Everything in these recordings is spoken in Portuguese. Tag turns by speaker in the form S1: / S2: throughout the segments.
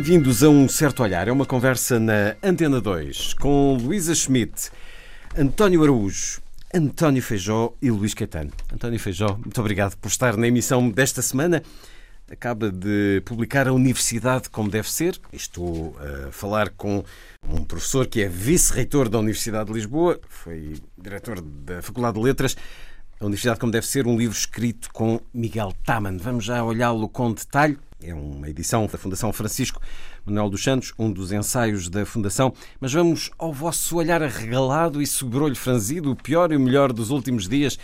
S1: Bem-vindos a um certo olhar. É uma conversa na Antena 2 com Luísa Schmidt, António Araújo, António Feijó e Luís Caetano. António Feijó, muito obrigado por estar na emissão desta semana. Acaba de publicar a Universidade como deve ser. Estou a falar com um professor que é vice-reitor da Universidade de Lisboa, foi diretor da Faculdade de Letras. A Universidade como deve ser, um livro escrito com Miguel Taman. Vamos já olhá-lo com detalhe. É uma edição da Fundação Francisco Manuel dos Santos, um dos ensaios da Fundação. Mas vamos ao vosso olhar arregalado e sobrolho franzido, o pior e o melhor dos últimos dias.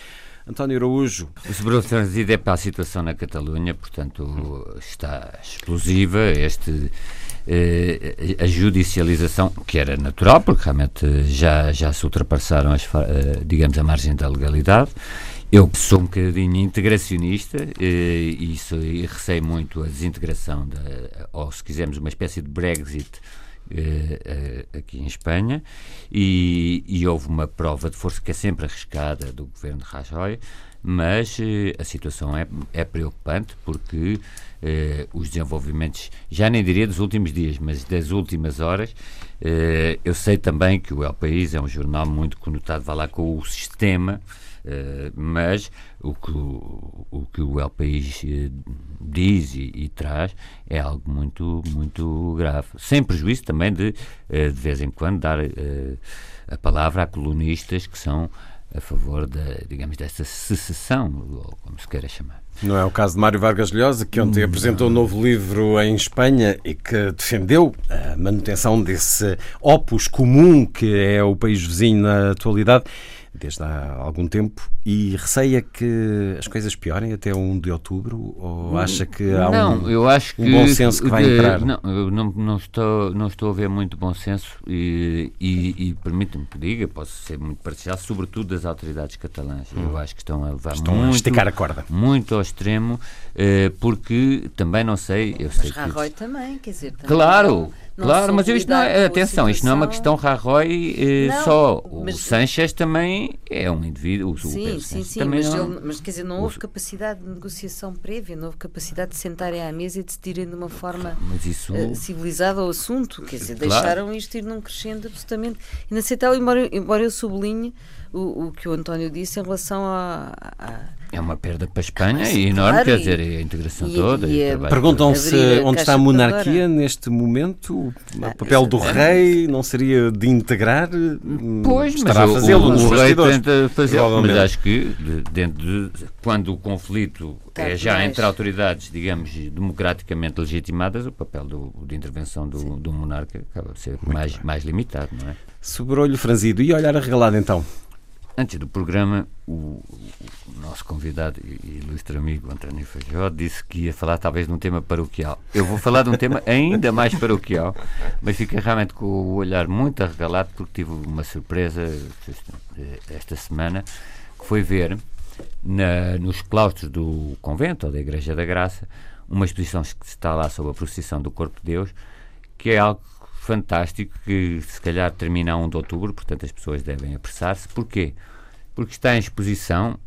S1: António Araújo.
S2: O sobrolho franzido é para a situação na Catalunha, portanto está explosiva este a judicialização, que era natural, porque realmente já, já se ultrapassaram, as, eh, digamos, a margem da legalidade, eu sou um bocadinho integracionista e, isso, e receio muito a desintegração, da, ou se quisermos, uma espécie de Brexit aqui em Espanha. E, e, houve uma prova de força que é sempre arriscada do governo de Rajoy, mas uh, a situação é, é preocupante porque os desenvolvimentos, já nem diria dos últimos dias, mas das últimas horas, eu sei também que o El País é um jornal muito conotado, vai lá com o sistema. Uh, mas o que o, o, que o El País uh, diz e, e, traz é algo muito, muito grave. Sem prejuízo também de, uh, de vez em quando, dar a palavra a colunistas que são a favor, da, digamos, dessa secessão, ou como se queira chamar.
S1: Não é o caso de Mário Vargas Llosa, que ontem Não. apresentou um novo livro em Espanha e que defendeu a manutenção desse opus comum que é o país vizinho na atualidade desde há algum tempo e receia que as coisas piorem até 1 de outubro ou acha que há
S2: não,
S1: um,
S2: eu acho
S1: um que, bom senso que vai entrar?
S2: Não, eu não, não, estou, não estou a ver muito bom senso e, e, e permita-me que diga, posso ser muito parcial, sobretudo das autoridades catalãs. Hum. Eu acho que estão a levar
S1: estão
S2: muito,
S1: a esticar a corda.
S2: muito ao extremo, eh, porque também não sei... Eu
S3: Mas
S2: sei
S3: Rajoy que... também, quer dizer... Também
S2: claro! Claro, mas isto não é, atenção, isto não é uma questão Rajoy eh, não, só. O Sanchez também é um indivíduo.
S3: Sim, sim, sim, mas, não, ele, mas quer dizer, não houve capacidade de negociação prévia, não houve capacidade de sentarem à mesa e decidirem de uma forma isso... uh, civilizada o assunto. Quer dizer, claro. deixaram isto ir num crescendo absolutamente inaceitável, embora, embora eu sublinhe o, o que o António disse em relação a, a
S2: é uma perda para a Espanha e enorme, quer dizer, a integração e, toda. E
S1: e Perguntam-se onde está a monarquia neste momento? Ah, o papel do rei não seria de integrar?
S2: Pois, Estará mas a fazê-lo o, o rei tenta fazer, mas acho que dentro de, quando o conflito é já entre autoridades, digamos, democraticamente legitimadas, o papel do, de intervenção do, do monarca acaba de ser mais, mais limitado, não é?
S1: Sobrolho franzido. E olhar arregalado então?
S2: Antes do programa, o, o nosso convidado e ilustre amigo António Feijó disse que ia falar talvez de um tema paroquial. Eu vou falar de um tema ainda mais paroquial, mas fiquei realmente com o olhar muito arregalado porque tive uma surpresa esta semana, que foi ver na, nos claustros do convento ou da Igreja da Graça uma exposição que está lá sobre a procissão do Corpo de Deus, que é algo fantástico que se calhar termina a 1 de outubro, portanto as pessoas devem apressar-se. Porquê? Porque está em exposição,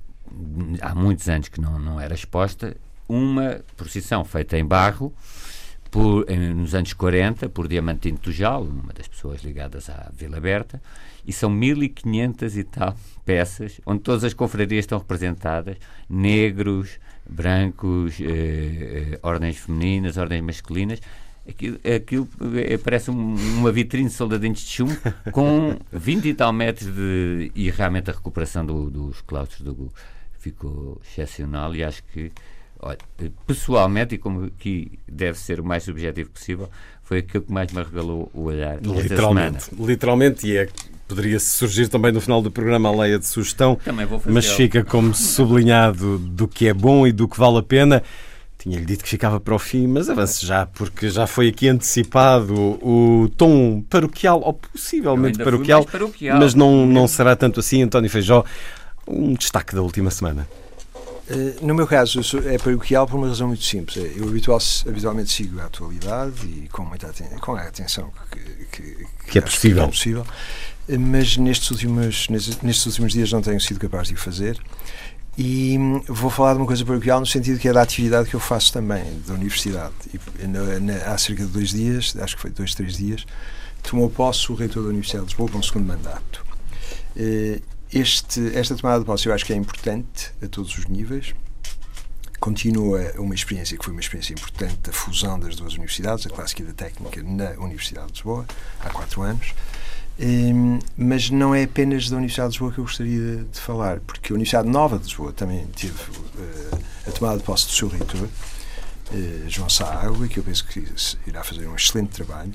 S2: há muitos anos que não, não era exposta, uma procissão feita em barro, por, nos anos 40, por Diamantino Tujal, uma das pessoas ligadas à Vila Berta, e são 1500 e tal peças, onde todas as confrarias estão representadas, negros, brancos, eh, eh, ordens femininas, ordens masculinas, Aquilo, aquilo é, parece uma vitrine de soldadinhos de chumbo com 20 e tal metros de. E realmente a recuperação do, dos claustros do ficou excepcional e acho que, olha, pessoalmente, e como aqui deve ser o mais subjetivo possível, foi aquilo que mais me regalou o olhar.
S1: Literalmente, literalmente, e é poderia surgir também no final do programa a leia de sugestão, mas fica como sublinhado do que é bom e do que vale a pena. Tinha-lhe dito que ficava para o fim, mas avance já, porque já foi aqui antecipado o tom paroquial, ou possivelmente paroquial, paroquial, mas não, não será tanto assim. António Feijó, um destaque da última semana.
S4: Eh, no meu caso, é paroquial por uma razão muito simples. É, eu habitual, habitualmente sigo a atualidade e com, muita com a atenção que, que,
S1: que é possível.
S4: Que é possível. Eh, mas nestes últimos, nestes últimos dias não tenho sido capaz de o fazer. E hum, vou falar de uma coisa paroquial no sentido que é da atividade que eu faço também, da universidade. E, na, na, há cerca de dois dias, acho que foi dois, três dias, tomou posse o reitor da Universidade de Lisboa para um segundo mandato. Eh, este, esta tomada de posse eu acho que é importante a todos os níveis. Continua uma experiência que foi uma experiência importante da fusão das duas universidades, a clássica e a técnica, na Universidade de Lisboa, há quatro anos. Um, mas não é apenas da Universidade de Lisboa que eu gostaria de falar, porque a Universidade Nova de Lisboa também teve uh, a tomada de posse do seu reitor, uh, João Sáagua, que eu penso que irá fazer um excelente trabalho.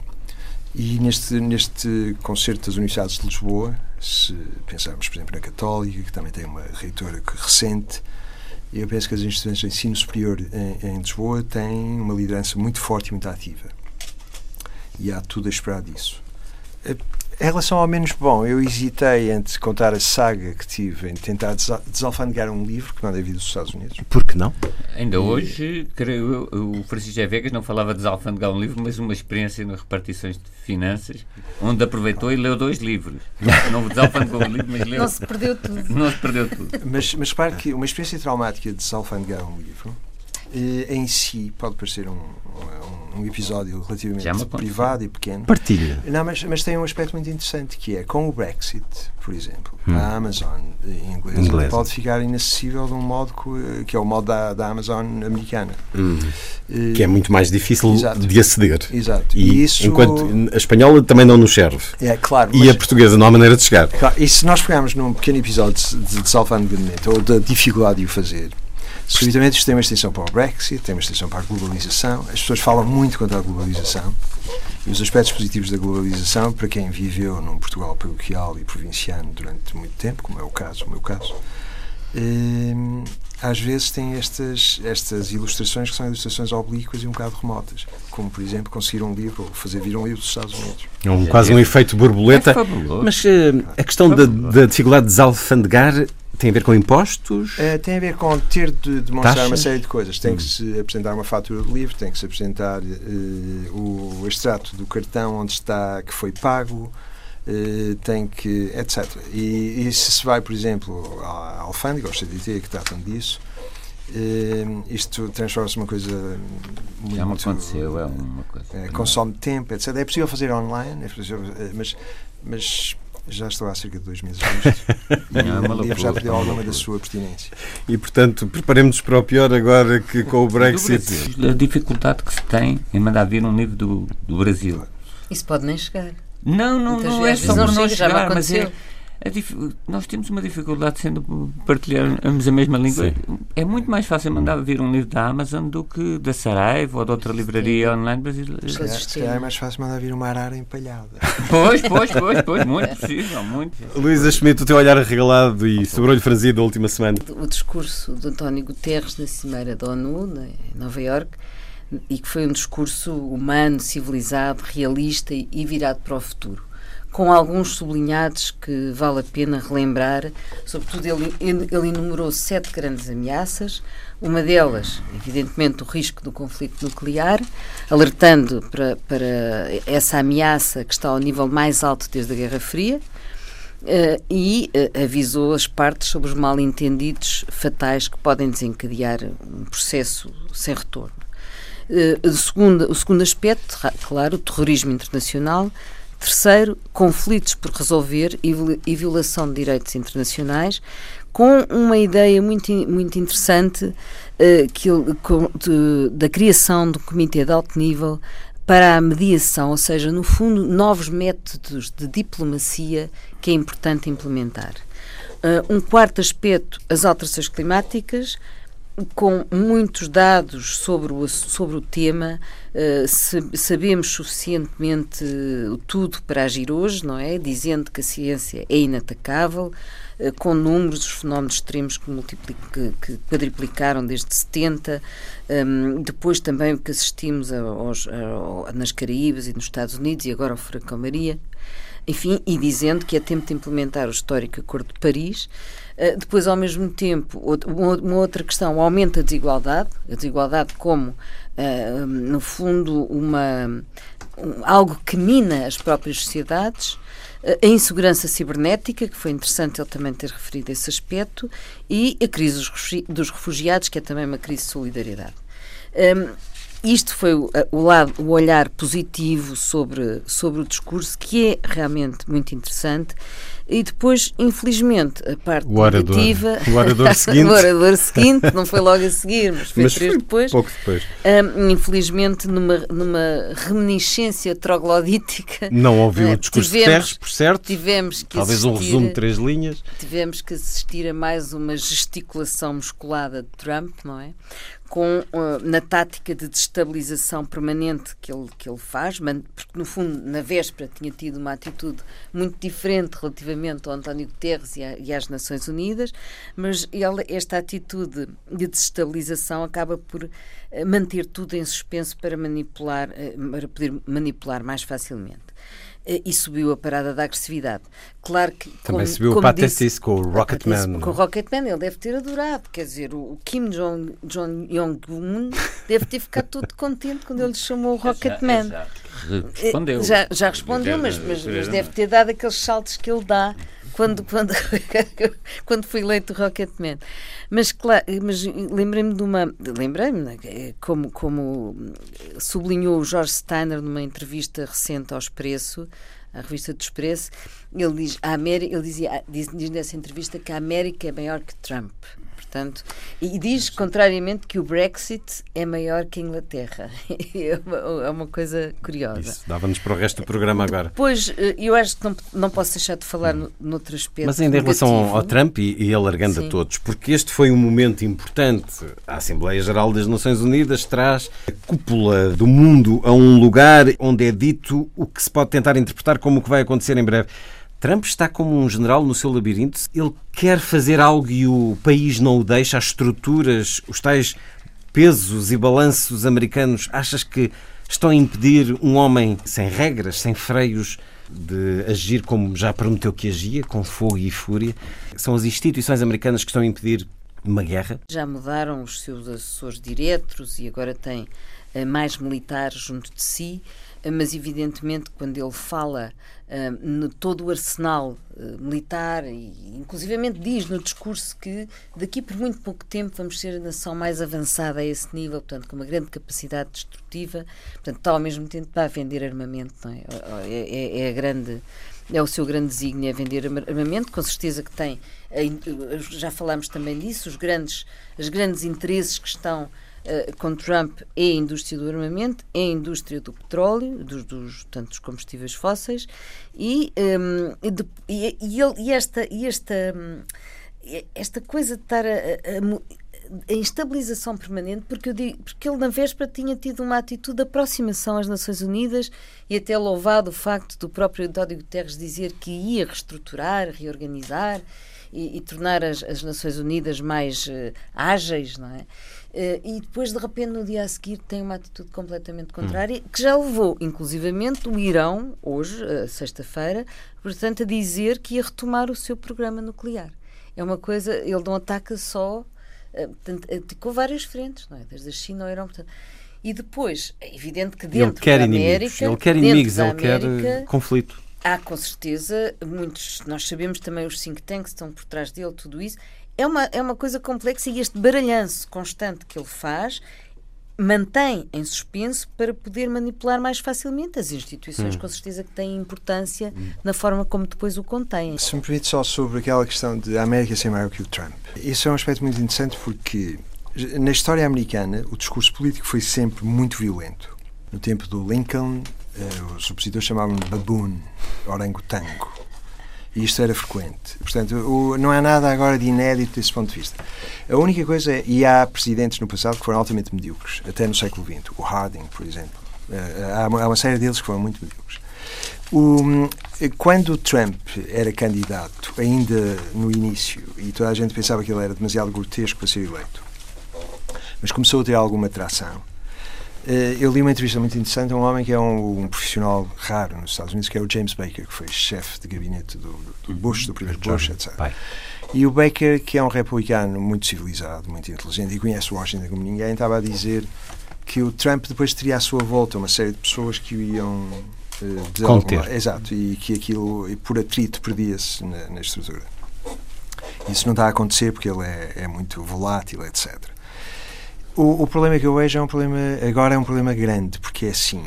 S4: E neste, neste concerto das Universidades de Lisboa, se pensarmos, por exemplo, na Católica, que também tem uma reitora recente, eu penso que as instituições de ensino superior em, em Lisboa têm uma liderança muito forte e muito ativa. E há tudo a esperar disso. Em relação ao menos bom, eu hesitei antes de contar a saga que tive em tentar desalfandegar um livro que não vir dos Estados Unidos.
S1: Por que não?
S2: Ainda hoje, creio eu, o Francisco G. Vegas não falava de desalfandegar um livro, mas uma experiência nas repartições de finanças, onde aproveitou e leu dois livros. Não desalfandegou um livro, mas leu.
S3: Não se perdeu tudo.
S2: Não se perdeu tudo.
S4: Mas, mas repare que uma experiência traumática de desalfandegar um livro em si pode parecer um, um, um episódio relativamente privado e pequeno.
S1: Partilha.
S4: Não, mas, mas tem um aspecto muito interessante que é com o Brexit, por exemplo, hum. a Amazon em inglês Inglesa. pode ficar inacessível de um modo que, que é o modo da, da Amazon americana.
S1: Hum. Que é muito mais difícil exato. de aceder.
S4: Exato.
S1: E, e, isso, enquanto a espanhola também não nos serve.
S4: É, claro.
S1: E a portuguesa não há maneira de chegar.
S4: Claro, e se nós pegarmos num pequeno episódio de, de salvangamento ou da dificuldade de o fazer, Subitamente isto tem uma extensão para o Brexit, tem uma extensão para a globalização. As pessoas falam muito contra a globalização e os aspectos positivos da globalização, para quem viveu num Portugal paroquial e provinciano durante muito tempo, como é o caso, o meu caso, eh, às vezes tem estas, estas ilustrações que são ilustrações oblíquas e um bocado remotas, como por exemplo conseguir um livro ou fazer vir um livro dos Estados Unidos.
S1: É um, quase um efeito borboleta. É Mas uh, a questão da, da dificuldade de desalfandegar tem a ver com impostos?
S4: É, tem a ver com ter de demonstrar Taxas? uma série de coisas. Tem hum. que se apresentar uma fatura de livro, tem que se apresentar uh, o extrato do cartão onde está que foi pago, uh, tem que. etc. E, e, se se vai, por exemplo, à alfândega, ao CDT, que tratam disso, uh, isto transforma-se numa coisa muito.
S2: Já me aconteceu, é uma coisa.
S4: consome tempo, etc. É possível fazer online, é possível, mas. mas já estou há cerca de dois meses nisto e o livro já perdeu alguma da sua pertinência.
S1: E, portanto, preparemos-nos para o pior agora que com o Brexit.
S2: A dificuldade que se tem em mandar vir um livro do, do Brasil.
S3: Isso pode nem chegar.
S2: Não, não, não é só não, não chegar, mas é, nós temos uma dificuldade sendo partilharmos a mesma língua. Sim. É muito mais fácil mandar vir um livro da Amazon do que da Saraiva ou de outra livraria Sim. online brasileira.
S4: Se é mais fácil mandar vir uma arara empalhada.
S2: Pois, pois, pois, pois, muito possível, muito.
S1: Luísa Schmidt, o teu olhar regalado e sobrolho franzido da última semana.
S3: O discurso de António Guterres na Cimeira da ONU, em Nova Iorque, e que foi um discurso humano, civilizado, realista e virado para o futuro com alguns sublinhados que vale a pena relembrar. Sobretudo, ele, ele enumerou sete grandes ameaças. Uma delas, evidentemente, o risco do conflito nuclear, alertando para, para essa ameaça que está ao nível mais alto desde a Guerra Fria. Uh, e uh, avisou as partes sobre os mal-entendidos fatais que podem desencadear um processo sem retorno. Uh, segundo, o segundo aspecto, claro, o terrorismo internacional, Terceiro, conflitos por resolver e violação de direitos internacionais, com uma ideia muito, muito interessante uh, que, de, da criação de um comitê de alto nível para a mediação, ou seja, no fundo, novos métodos de diplomacia que é importante implementar. Uh, um quarto aspecto, as alterações climáticas, com muitos dados sobre o, sobre o tema, uh, sabemos suficientemente tudo para agir hoje, não é? Dizendo que a ciência é inatacável, uh, com números, os fenómenos extremos que, que, que quadriplicaram desde 70, um, depois também o que assistimos aos, nas Caraíbas e nos Estados Unidos e agora ao Furacão Maria, enfim, e dizendo que é tempo de implementar o histórico Acordo de Paris. Uh, depois, ao mesmo tempo, uma outra questão, o aumento da desigualdade, a desigualdade como, uh, no fundo, uma, um, algo que mina as próprias sociedades, uh, a insegurança cibernética, que foi interessante ele também ter referido esse aspecto, e a crise dos refugiados, que é também uma crise de solidariedade. Um, isto foi o, lado, o olhar positivo sobre, sobre o discurso, que é realmente muito interessante. E depois, infelizmente, a parte
S1: o orador,
S3: negativa.
S1: O orador seguinte.
S3: o orador seguinte, não foi logo a seguir, mas foi
S1: mas
S3: três
S1: foi
S3: depois.
S1: Pouco depois.
S3: Um, infelizmente, numa, numa reminiscência troglodítica.
S1: Não ouviu o discurso tivemos, de Terres, por certo.
S3: Tivemos que
S1: Talvez
S3: assistir,
S1: um resumo de três linhas.
S3: Tivemos que assistir a mais uma gesticulação musculada de Trump, não é? Com, uh, na tática de destabilização permanente que ele, que ele faz, porque no fundo, na véspera, tinha tido uma atitude muito diferente relativamente ao António Guterres e, a, e às Nações Unidas, mas ele, esta atitude de destabilização acaba por uh, manter tudo em suspenso para manipular, uh, para poder manipular mais facilmente. Eh, e subiu a parada da agressividade. Claro que.
S1: Também como, subiu como o Patessis com o Rocketman.
S3: Com o Rocketman, ele deve ter adorado. Quer dizer, o Kim Jong-un deve ter ficado todo contente quando ele lhe chamou o Rocketman. Já,
S2: já respondeu.
S3: Já, já respondeu, mas, mas, mas deve ter dado aqueles saltos que ele dá quando, quando, quando fui eleito Rocketman. Mas, claro, mas lembrei-me de uma. Lembrei-me, né, como, como sublinhou o Jorge Steiner numa entrevista recente ao Expresso, à revista do Expresso, ele diz, a América, ele dizia, diz, diz nessa entrevista que a América é maior que Trump portanto, e diz, contrariamente, que o Brexit é maior que a Inglaterra. é, uma, é uma coisa curiosa.
S1: Isso, dava-nos para o resto do programa agora.
S3: Pois, eh, eu acho que não, não posso deixar de falar hum. noutro aspecto.
S1: Mas ainda em relação ao Trump e, e alargando Sim. a todos, porque este foi um momento importante. A Assembleia Geral das Nações Unidas traz a cúpula do mundo a um lugar onde é dito o que se pode tentar interpretar como o que vai acontecer em breve. Trump está como um general no seu labirinto. Ele quer fazer algo e o país não o deixa. As estruturas, os tais pesos e balanços americanos, achas que estão a impedir um homem sem regras, sem freios, de agir como já prometeu que agia, com fogo e fúria? São as instituições americanas que estão a impedir uma guerra?
S3: Já mudaram os seus assessores diretos e agora tem eh, mais militares junto de si mas evidentemente quando ele fala uh, no todo o arsenal uh, militar e inclusivamente diz no discurso que daqui por muito pouco tempo vamos ser a nação mais avançada a esse nível, portanto com uma grande capacidade destrutiva, portanto está ao mesmo tempo a vender armamento, não é? É, é, é a grande é o seu grande desígnio, é vender armamento, com certeza que tem, já falámos também disso, os grandes, os grandes interesses que estão uh, com Trump é a indústria do armamento, é a indústria do petróleo, dos, dos combustíveis fósseis, e, um, e, de, e, e, ele, e esta, e esta, esta coisa de estar a, a a instabilização permanente, porque, digo, porque ele na véspera tinha tido uma atitude de aproximação às Nações Unidas e até louvado o facto do próprio António Guterres dizer que ia reestruturar, reorganizar e, e tornar as, as, Nações Unidas mais uh, ágeis, não é? Uh, e depois, de repente, no dia a seguir, tem uma atitude completamente contrária, hum. que já levou, inclusivamente, o Irão, hoje, uh, sexta-feira, portanto, a dizer que ia retomar o seu programa nuclear. É uma coisa, ele não ataca só, uh, com várias frentes, não é? Desde a China ao Irão, portanto. E depois, é evidente que dentro
S1: ele quer
S3: da
S1: América...
S3: Ele
S1: quer inimigos, ele América, quer conflito.
S3: Há, com certeza, muitos... Nós sabemos também os think tanks estão por trás dele, tudo isso é uma, é uma coisa complexa e este baralhanço constante que ele faz mantém em suspenso para poder manipular mais facilmente as instituições, hum. com certeza que têm importância hum. na forma como depois o contêm.
S4: Se me permite só sobre aquela questão de a América ser maior que o Trump. Isso é um aspecto muito interessante porque na história americana o discurso político foi sempre muito violento. No tempo do Lincoln, eh, os opositores chamavam de baboon, orangotango. E isto era frequente. Portanto, o, não há nada agora de inédito desse ponto de vista. A única coisa é, e há presidentes no passado que foram altamente medíocres, até no século XX. O Harding, por exemplo. há, uma, há uma série deles que foram muito medíocres. O, quando Trump era candidato, ainda no início, e toda a gente pensava que ele era demasiado grotesco para ser eleito, mas começou a ter alguma atração. Eh, eu li uma entrevista muito interessante a um homem que é um, um, profissional raro nos Estados Unidos, que é o James Baker, que foi chefe de gabinete do, do Bush, do primeiro Bush, etc. E o Baker, que é um republicano muito civilizado, muito inteligente e conhece Washington como ninguém, estava a dizer que o Trump depois teria à sua volta uma série de pessoas que o iam
S1: uh, Conter.
S4: exato, e que aquilo, por atrito, perdia-se na, na, estrutura. Isso não está a acontecer porque ele é, é muito volátil, etc. O, o, problema que eu vejo é um problema, agora é um problema grande, porque é assim,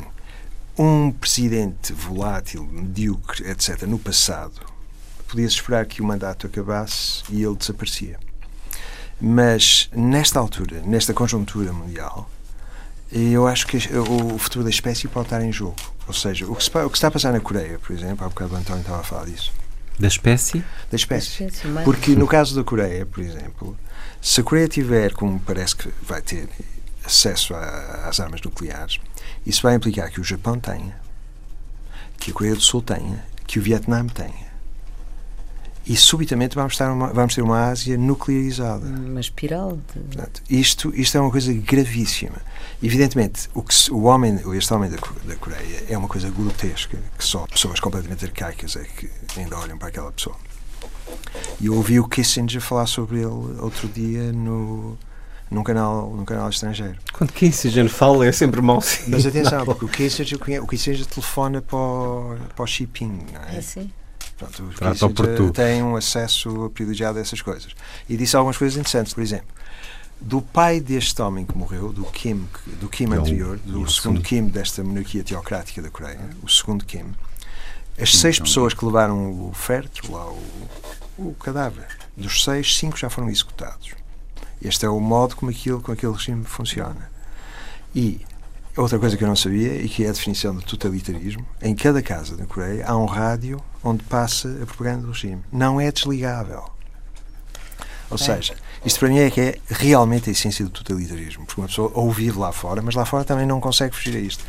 S4: um presidente volátil, medíocre, etc., no passado, podia-se esperar que o mandato acabasse e ele desaparecia. Mas, nesta altura, nesta conjuntura mundial, eu acho que o futuro da espécie pode estar em jogo. Ou seja, o que, se, o que está a passar na Coreia, por exemplo, há bocado o António estava a falar disso.
S1: Da espécie?
S4: Da espécie. Da espécie Porque no caso da Coreia, por exemplo, se a Coreia tiver, como parece que vai ter, acesso a, às armas nucleares, isso vai implicar que o Japão tenha, que a Coreia do Sul tenha, que o Vietnã tenha e subitamente vamos, estar uma, vamos ter uma Ásia nuclearizada.
S3: Uma espiral. De...
S4: Portanto, isto, isto é uma coisa gravíssima. Evidentemente, o, que o homem, este homem da, da Coreia é uma coisa grotesca, que só pessoas completamente arcaicas é que ainda olham para aquela pessoa. E eu ouvi o Kissinger falar sobre ele outro dia no, num canal, num canal estrangeiro.
S1: Quando Kissinger fala é sempre mau
S4: Mas atenção, porque o Kissinger, o Kissinger telefona para o, para o Xi Jinping, não é?
S3: É sim.
S4: Pronto, os têm um acesso privilegiado a essas coisas. E disse algumas coisas interessantes, por exemplo, do pai deste homem que morreu, do Kim, do Kim é anterior, do segundo Kim desta monarquia teocrática da Coreia, o segundo Kim, as seis então, pessoas que levaram o féretro, lá, o, o cadáver, dos seis, cinco já foram executados. Este é o modo como, aquilo, como aquele regime funciona. E Outra coisa que eu não sabia e que é a definição de totalitarismo: em cada casa na Coreia há um rádio onde passa a propaganda do regime. Não é desligável. Ou é. seja, isto para mim é que é realmente a essência do totalitarismo, porque uma pessoa ouve lá fora, mas lá fora também não consegue fugir a isto.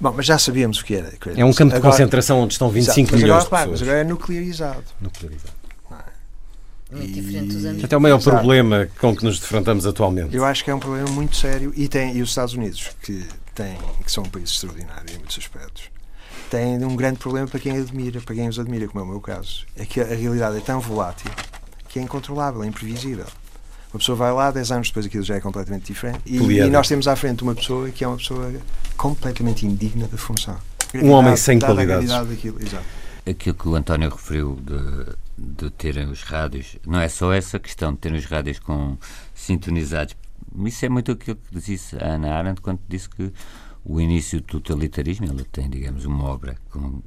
S4: Bom, mas já sabíamos o que era.
S1: É um campo de agora, concentração onde estão 25 exato, milhões agora, de pessoas.
S4: Mas agora é nuclearizado.
S1: Nuclearizado. E... Até o maior Exato. problema com que nos defrontamos atualmente.
S4: Eu acho que é um problema muito sério e tem e os Estados Unidos que têm que são um país extraordinário em muitos aspectos têm um grande problema para quem admira, para quem os admira, como é o meu caso. É que a realidade é tão volátil que é incontrolável, é imprevisível. Uma pessoa vai lá, 10 anos depois aquilo já é completamente diferente. E, e, nós temos à frente uma pessoa que é uma pessoa completamente indigna da função.
S1: Um homem sem qualidades.
S4: Daquilo.
S2: Aquilo que o António referiu de de terem os rádios, não é só essa questão de terem os rádios com sintonizados. Isso é muito aquilo que disse a Ana Arendt quando disse que o início do totalitarismo, ela tem, digamos, uma obra com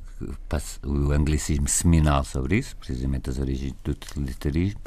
S2: o anglicismo seminal sobre isso, precisamente as origens do totalitarismo,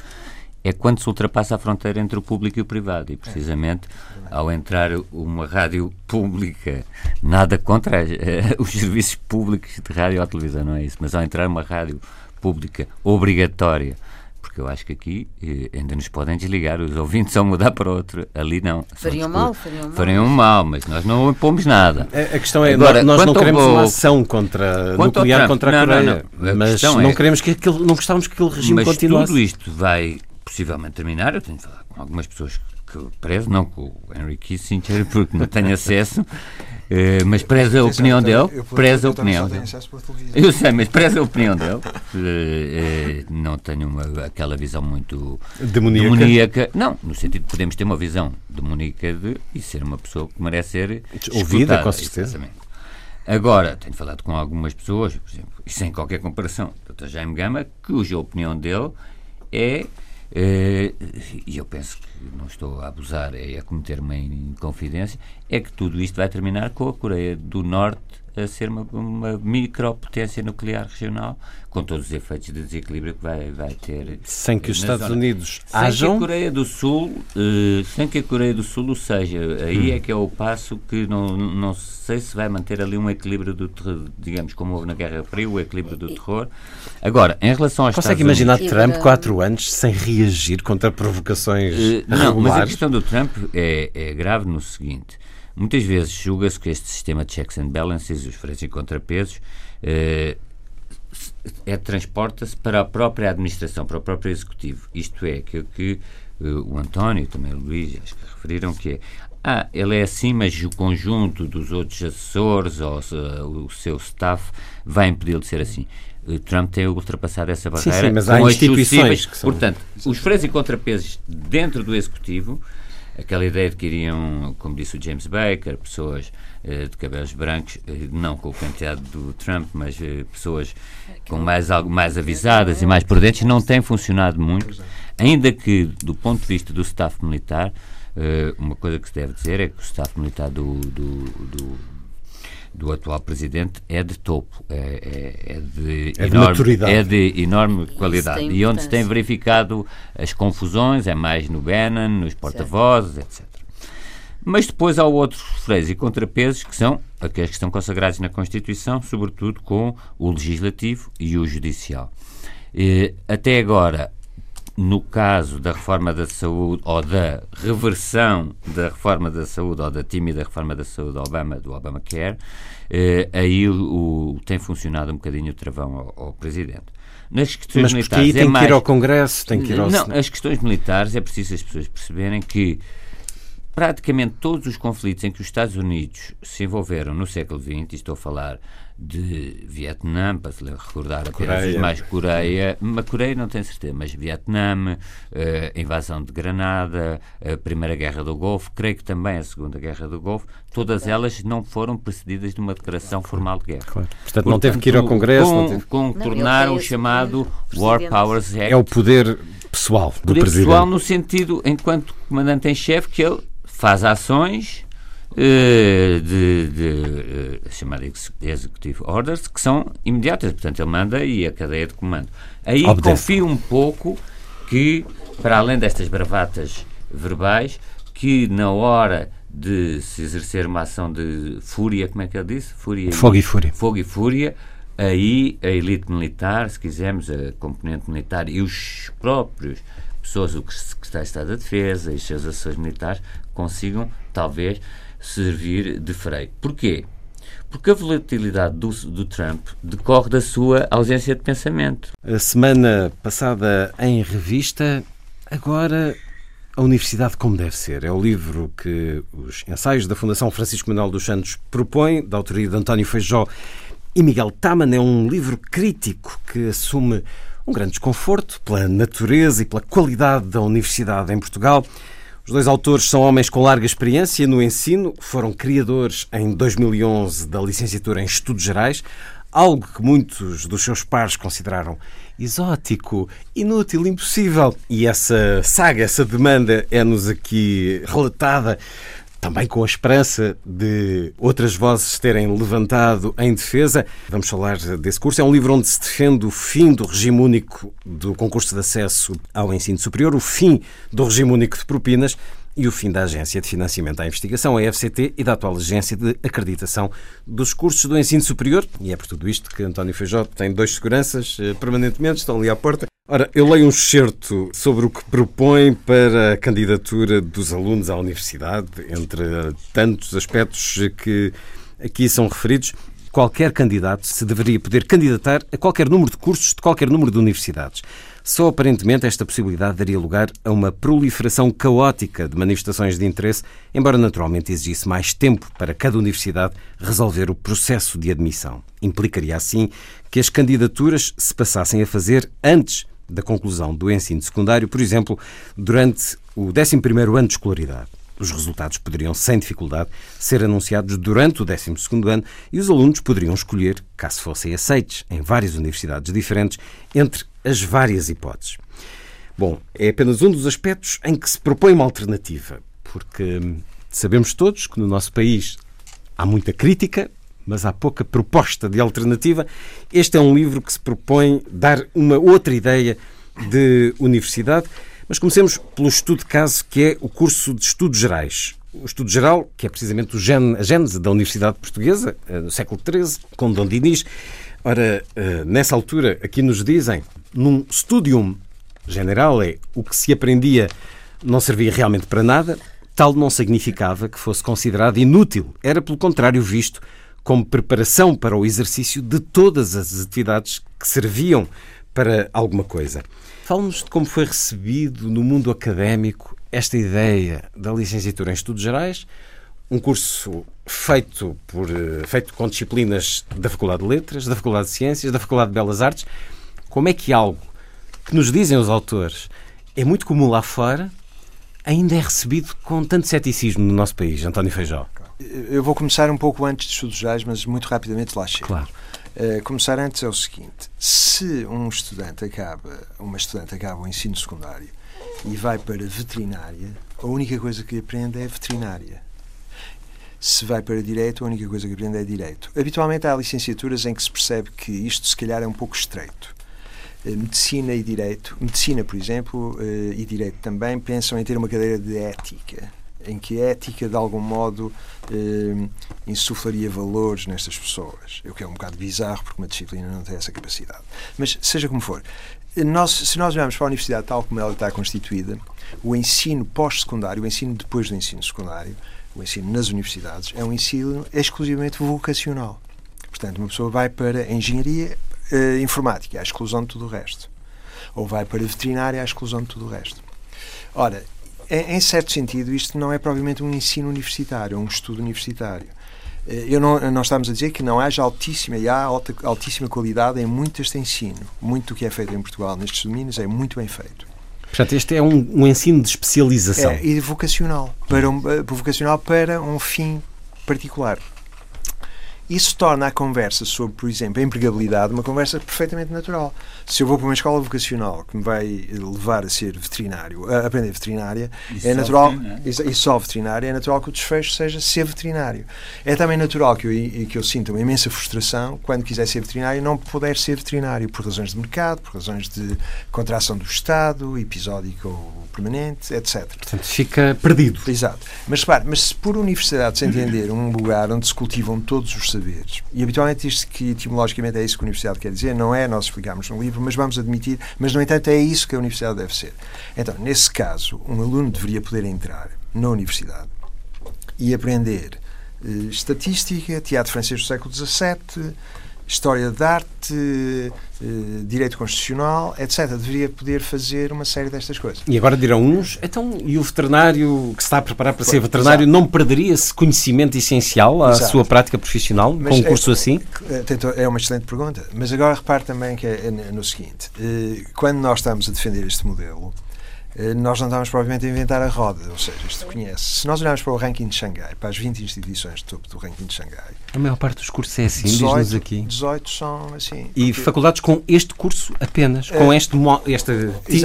S2: é quando se ultrapassa a fronteira entre o público e o privado. E, precisamente, ao entrar uma rádio pública, nada contra eh, os serviços públicos de rádio ou televisão, não é isso, mas ao entrar uma rádio pública obrigatória, porque eu acho que aqui eh, ainda nos podem desligar os ouvintes ao mudar para outro. Ali não.
S3: Fariam mal, fariam mal.
S2: Fariam mal, mas nós não impomos nada.
S1: A, a questão é, Agora, nós não queremos uma ação contra, nuclear contra a Coreia, não, não, mas não é, queremos que aquele, não gostávamos que aquele regime
S2: mas
S1: continuasse.
S2: tudo isto vai possivelmente terminar, eu tenho de falar com algumas pessoas que prezo, não com o Henry Kissinger, porque não tenho acesso, Uh, mas preza a opinião dele. Preza a opinião dele. Eu sei, mas preza a opinião dele. Uh, uh, não tenho uma, aquela visão muito
S1: demoníaca.
S2: demoníaca. Não, no sentido de podemos ter uma visão demoníaca de, e ser uma pessoa que merece ser
S1: ouvida, com certeza.
S2: Exatamente. Agora, tenho falado com algumas pessoas, por exemplo, e sem qualquer comparação, o Dr. Jaime Gama, cuja opinião dele é eh, e eu penso que não estou a abusar, é a cometer uma inconfidência, é que tudo isto vai terminar com a Coreia do Norte a ser uma, uma micropotência nuclear regional, com todos os efeitos de desequilíbrio que vai, vai ter.
S1: Sem que os Estados zona. Unidos
S2: sem
S1: hajam.
S2: Que a Coreia do Sul, uh, sem que a Coreia do Sul o seja. Aí hum. é que é o passo que não, não sei se vai manter ali um equilíbrio do digamos, como houve na Guerra Fria, o equilíbrio do terror. Agora, em relação aos
S1: Consegue
S2: Estados
S1: imaginar
S2: Unidos,
S1: Trump quatro anos sem reagir contra provocações uh,
S2: Não, mas a questão do Trump é, é grave no seguinte muitas vezes julga-se que este sistema de checks and balances, os freios e contrapesos, eh, é transporta-se para a própria administração, para o próprio executivo. Isto é, aquilo que uh, o António, também o Luís, acho que referiram, que é ah, ele é assim, mas o conjunto dos outros assessores ou uh, o seu staff vai impedi-lo de ser assim. Uh, Trump tem ultrapassado essa barreira sim, sim,
S1: mas há instituições que
S2: são... Portanto, os freios e contrapesos dentro do executivo aquela ideia de que iriam, como disse o James Baker, pessoas eh, de cabelos brancos, eh, não com o penteado do Trump, mas eh, pessoas com mais, algo, mais avisadas e mais prudentes, não tem funcionado muito, ainda que, do ponto de vista do staff militar, uma coisa que se deve dizer é que o staff militar do, do, do do atual presidente é de topo, é, é, é de,
S1: é
S2: enorme, de é de enorme qualidade. E onde se tem verificado as confusões é mais no Bannon, nos porta-vozes, etc. Mas depois há outros freios e contrapesos que são aqueles que estão consagrados na Constituição, sobretudo com o Legislativo e o Judicial. E, até agora, no caso da reforma da saúde ou da reversão da reforma da saúde ou da tímida reforma da saúde Obama, do Obamacare, eh, aí o, o, tem funcionado um bocadinho o travão ao, ao Presidente.
S1: Nas questões Mas militares aí tem é mais... que ir ao Congresso, tem que ir ao...
S2: Não, as questões militares é preciso as pessoas perceberem que praticamente todos os conflitos em que os Estados Unidos se envolveram no século XX, estou a falar de Vietnã, para se recordar apenas Coreia. mais Coreia, mas Coreia não tenho certeza, mas Vietnã, eh, a invasão de Granada, a Primeira Guerra do Golfo, creio que também a Segunda Guerra do Golfo, todas elas não foram precedidas de uma declaração formal de guerra.
S1: Claro. Portanto, Portanto, não teve que ir ao Congresso.
S2: Com, teve... Contornaram o chamado War Powers Act.
S1: É o poder pessoal do
S2: poder
S1: Presidente.
S2: pessoal no sentido, enquanto comandante em chefe, que ele faz ações uh, de, de uh, chamada Executive Orders que são imediatas, portanto ele manda e a cadeia de comando. Aí Obedece. confio um pouco que, para além destas bravatas verbais, que na hora de se exercer uma ação de fúria, como é que ele disse?
S1: Fúria Fogo e fúria.
S2: Fogo e fúria, aí a elite militar, se quisermos, a componente militar e os próprios pessoas, o que está Estado da Defesa e as suas ações militares consigam, talvez, servir de freio. Porquê? Porque a volatilidade do, do, Trump decorre da sua ausência de pensamento.
S1: A semana passada em revista, agora a Universidade como deve ser. É o livro que os ensaios da Fundação Francisco Manuel dos Santos propõem, da autoria de António Feijó e Miguel Taman. É um livro crítico que assume um grande desconforto pela natureza e pela qualidade da universidade em Portugal. Os dois autores são homens com larga experiência no ensino, foram criadores em 2011 da licenciatura em Estudos Gerais, algo que muitos dos seus pares consideraram exótico, inútil, impossível. E essa saga, essa demanda é-nos aqui relatada também com a esperança de outras vozes terem levantado em defesa. Vamos falar desse curso. É um livro onde se defende o fim do regime único do concurso de acesso ao ensino superior, o fim do regime único de propinas e o fim da Agência de Financiamento à Investigação, a FCT, e da atual Agência de Acreditação dos Cursos do Ensino Superior. E é por tudo isto que António Feijó tem dois seguranças eh, permanentemente, estão ali à porta. Ora, eu leio um excerto sobre o que propõe para a candidatura dos alunos à universidade, entre tantos aspectos que aqui são referidos. Qualquer candidato se deveria poder candidatar a qualquer número de cursos de qualquer número de universidades. Só aparentemente esta possibilidade daria lugar a uma proliferação caótica de manifestações de interesse, embora naturalmente exigisse mais tempo para cada universidade resolver o processo de admissão. Implicaria assim que as candidaturas se passassem a fazer antes da conclusão do ensino secundário, por exemplo, durante o 11º ano de escolaridade. Os resultados poderiam, sem dificuldade, ser anunciados durante o 12 ano e os alunos poderiam escolher, caso fossem aceites em várias universidades diferentes, entre as várias hipóteses. Bom, é apenas um dos aspectos em que se propõe uma alternativa, porque sabemos todos que no nosso país há muita crítica, mas há pouca proposta de alternativa. Este é um livro que se propõe dar uma outra ideia de universidade mas comecemos pelo estudo de caso, que é o curso de Estudos Gerais. O estudo geral, que é precisamente gen, a gênese da Universidade Portuguesa, no eh, século XIII, com Dom Dinis. Ora, eh, nessa altura, aqui nos dizem, num studium general, é o que se aprendia não servia realmente para nada, tal não significava que fosse considerado inútil. Era, pelo contrário, visto como preparação para o exercício de todas as atividades que serviam para alguma coisa. Fala-nos de como foi recebido no mundo académico esta ideia da licenciatura em Estudos Gerais, um curso feito, por, eh, feito com disciplinas da Faculdade de Letras, da Faculdade de Ciências, da Faculdade de Belas Artes. Como é que algo que nos dizem os autores é muito comum lá fora ainda é recebido com tanto ceticismo no nosso país, António Feijó?
S4: Eu vou começar um pouco antes de estudos gerais, mas muito rapidamente lá chego.
S1: Claro.
S4: Uh, começar antes é o seguinte: se um estudante acaba, uma estudante acaba o ensino secundário e vai para veterinária, a única coisa que aprende é veterinária. Se vai para direito, a única coisa que aprende é direito. Habitualmente há licenciaturas em que se percebe que isto se calhar é um pouco estreito. Uh, medicina e direito, medicina, por exemplo, uh, e direito também, pensam em ter uma cadeira de ética em que a ética, de algum modo, eh, insuflaria valores nestas pessoas. O que é um bocado bizarro, porque uma disciplina não tem essa capacidade. Mas, seja como for, nós, se nós olharmos para a universidade tal como ela está constituída, o ensino pós-secundário, o ensino depois do ensino secundário, o ensino nas universidades, é um ensino exclusivamente vocacional. Portanto, uma pessoa vai para engenharia eh, informática, à exclusão de tudo o resto. Ou vai para veterinária, à exclusão de tudo o resto. Ora, em certo sentido, isto não é propriamente um ensino universitário, é um estudo universitário. Eh, eu não, não estamos a dizer que não haja altíssima e há alta, altíssima qualidade em muito deste ensino. Muito do que é feito em Portugal nestes domínios é muito bem feito.
S1: Portanto, este é um, um ensino de especialização.
S4: É, e vocacional. Para um, eh, vocacional para um fim particular. Isso torna a conversa sobre, por exemplo, a empregabilidade uma conversa perfeitamente natural. Se eu vou para uma escola vocacional que me vai levar a ser veterinário, a aprender veterinária, e é natural, e, só veterinária, é natural que o desfecho seja ser veterinário. É também natural que eu, que eu sinta uma imensa frustração quando quiser ser veterinário e não puder ser veterinário por razões de mercado, por razões de contração do Estado, episódico ou permanente, etc.
S1: Portanto, fica perdido.
S4: Exato. Mas repare, mas se por universidade se entender um lugar onde se cultivam todos os saberes, e habitualmente isto que etimologicamente é isso que a universidade quer dizer, não é nós explicamos no livro, mas vamos admitir, mas no entanto é isso que a universidade deve ser. Então, nesse caso, um aluno deveria poder entrar na universidade e aprender eh, estatística, teatro francês do século XVII, História de Arte, eh, Direito Constitucional, etc. Deveria poder fazer uma série destas coisas.
S1: E agora dirão uns, então, e o veterinário que está a preparar para ser veterinário Exato. não perderia esse conhecimento essencial à Exato. sua prática profissional Mas com um curso
S4: é,
S1: assim?
S4: É uma excelente pergunta. Mas agora repare também que é, é no seguinte: eh, quando nós estamos a defender este modelo, nós não estamos provavelmente a inventar a roda, ou seja, isto conhece. Se nós olharmos para o ranking de Xangai, para as 20 instituições de topo do ranking de Xangai,
S1: a maior parte dos cursos é assim, diz-nos aqui.
S4: 18 são assim.
S1: E porque... faculdades com este curso apenas, com é, este, esta,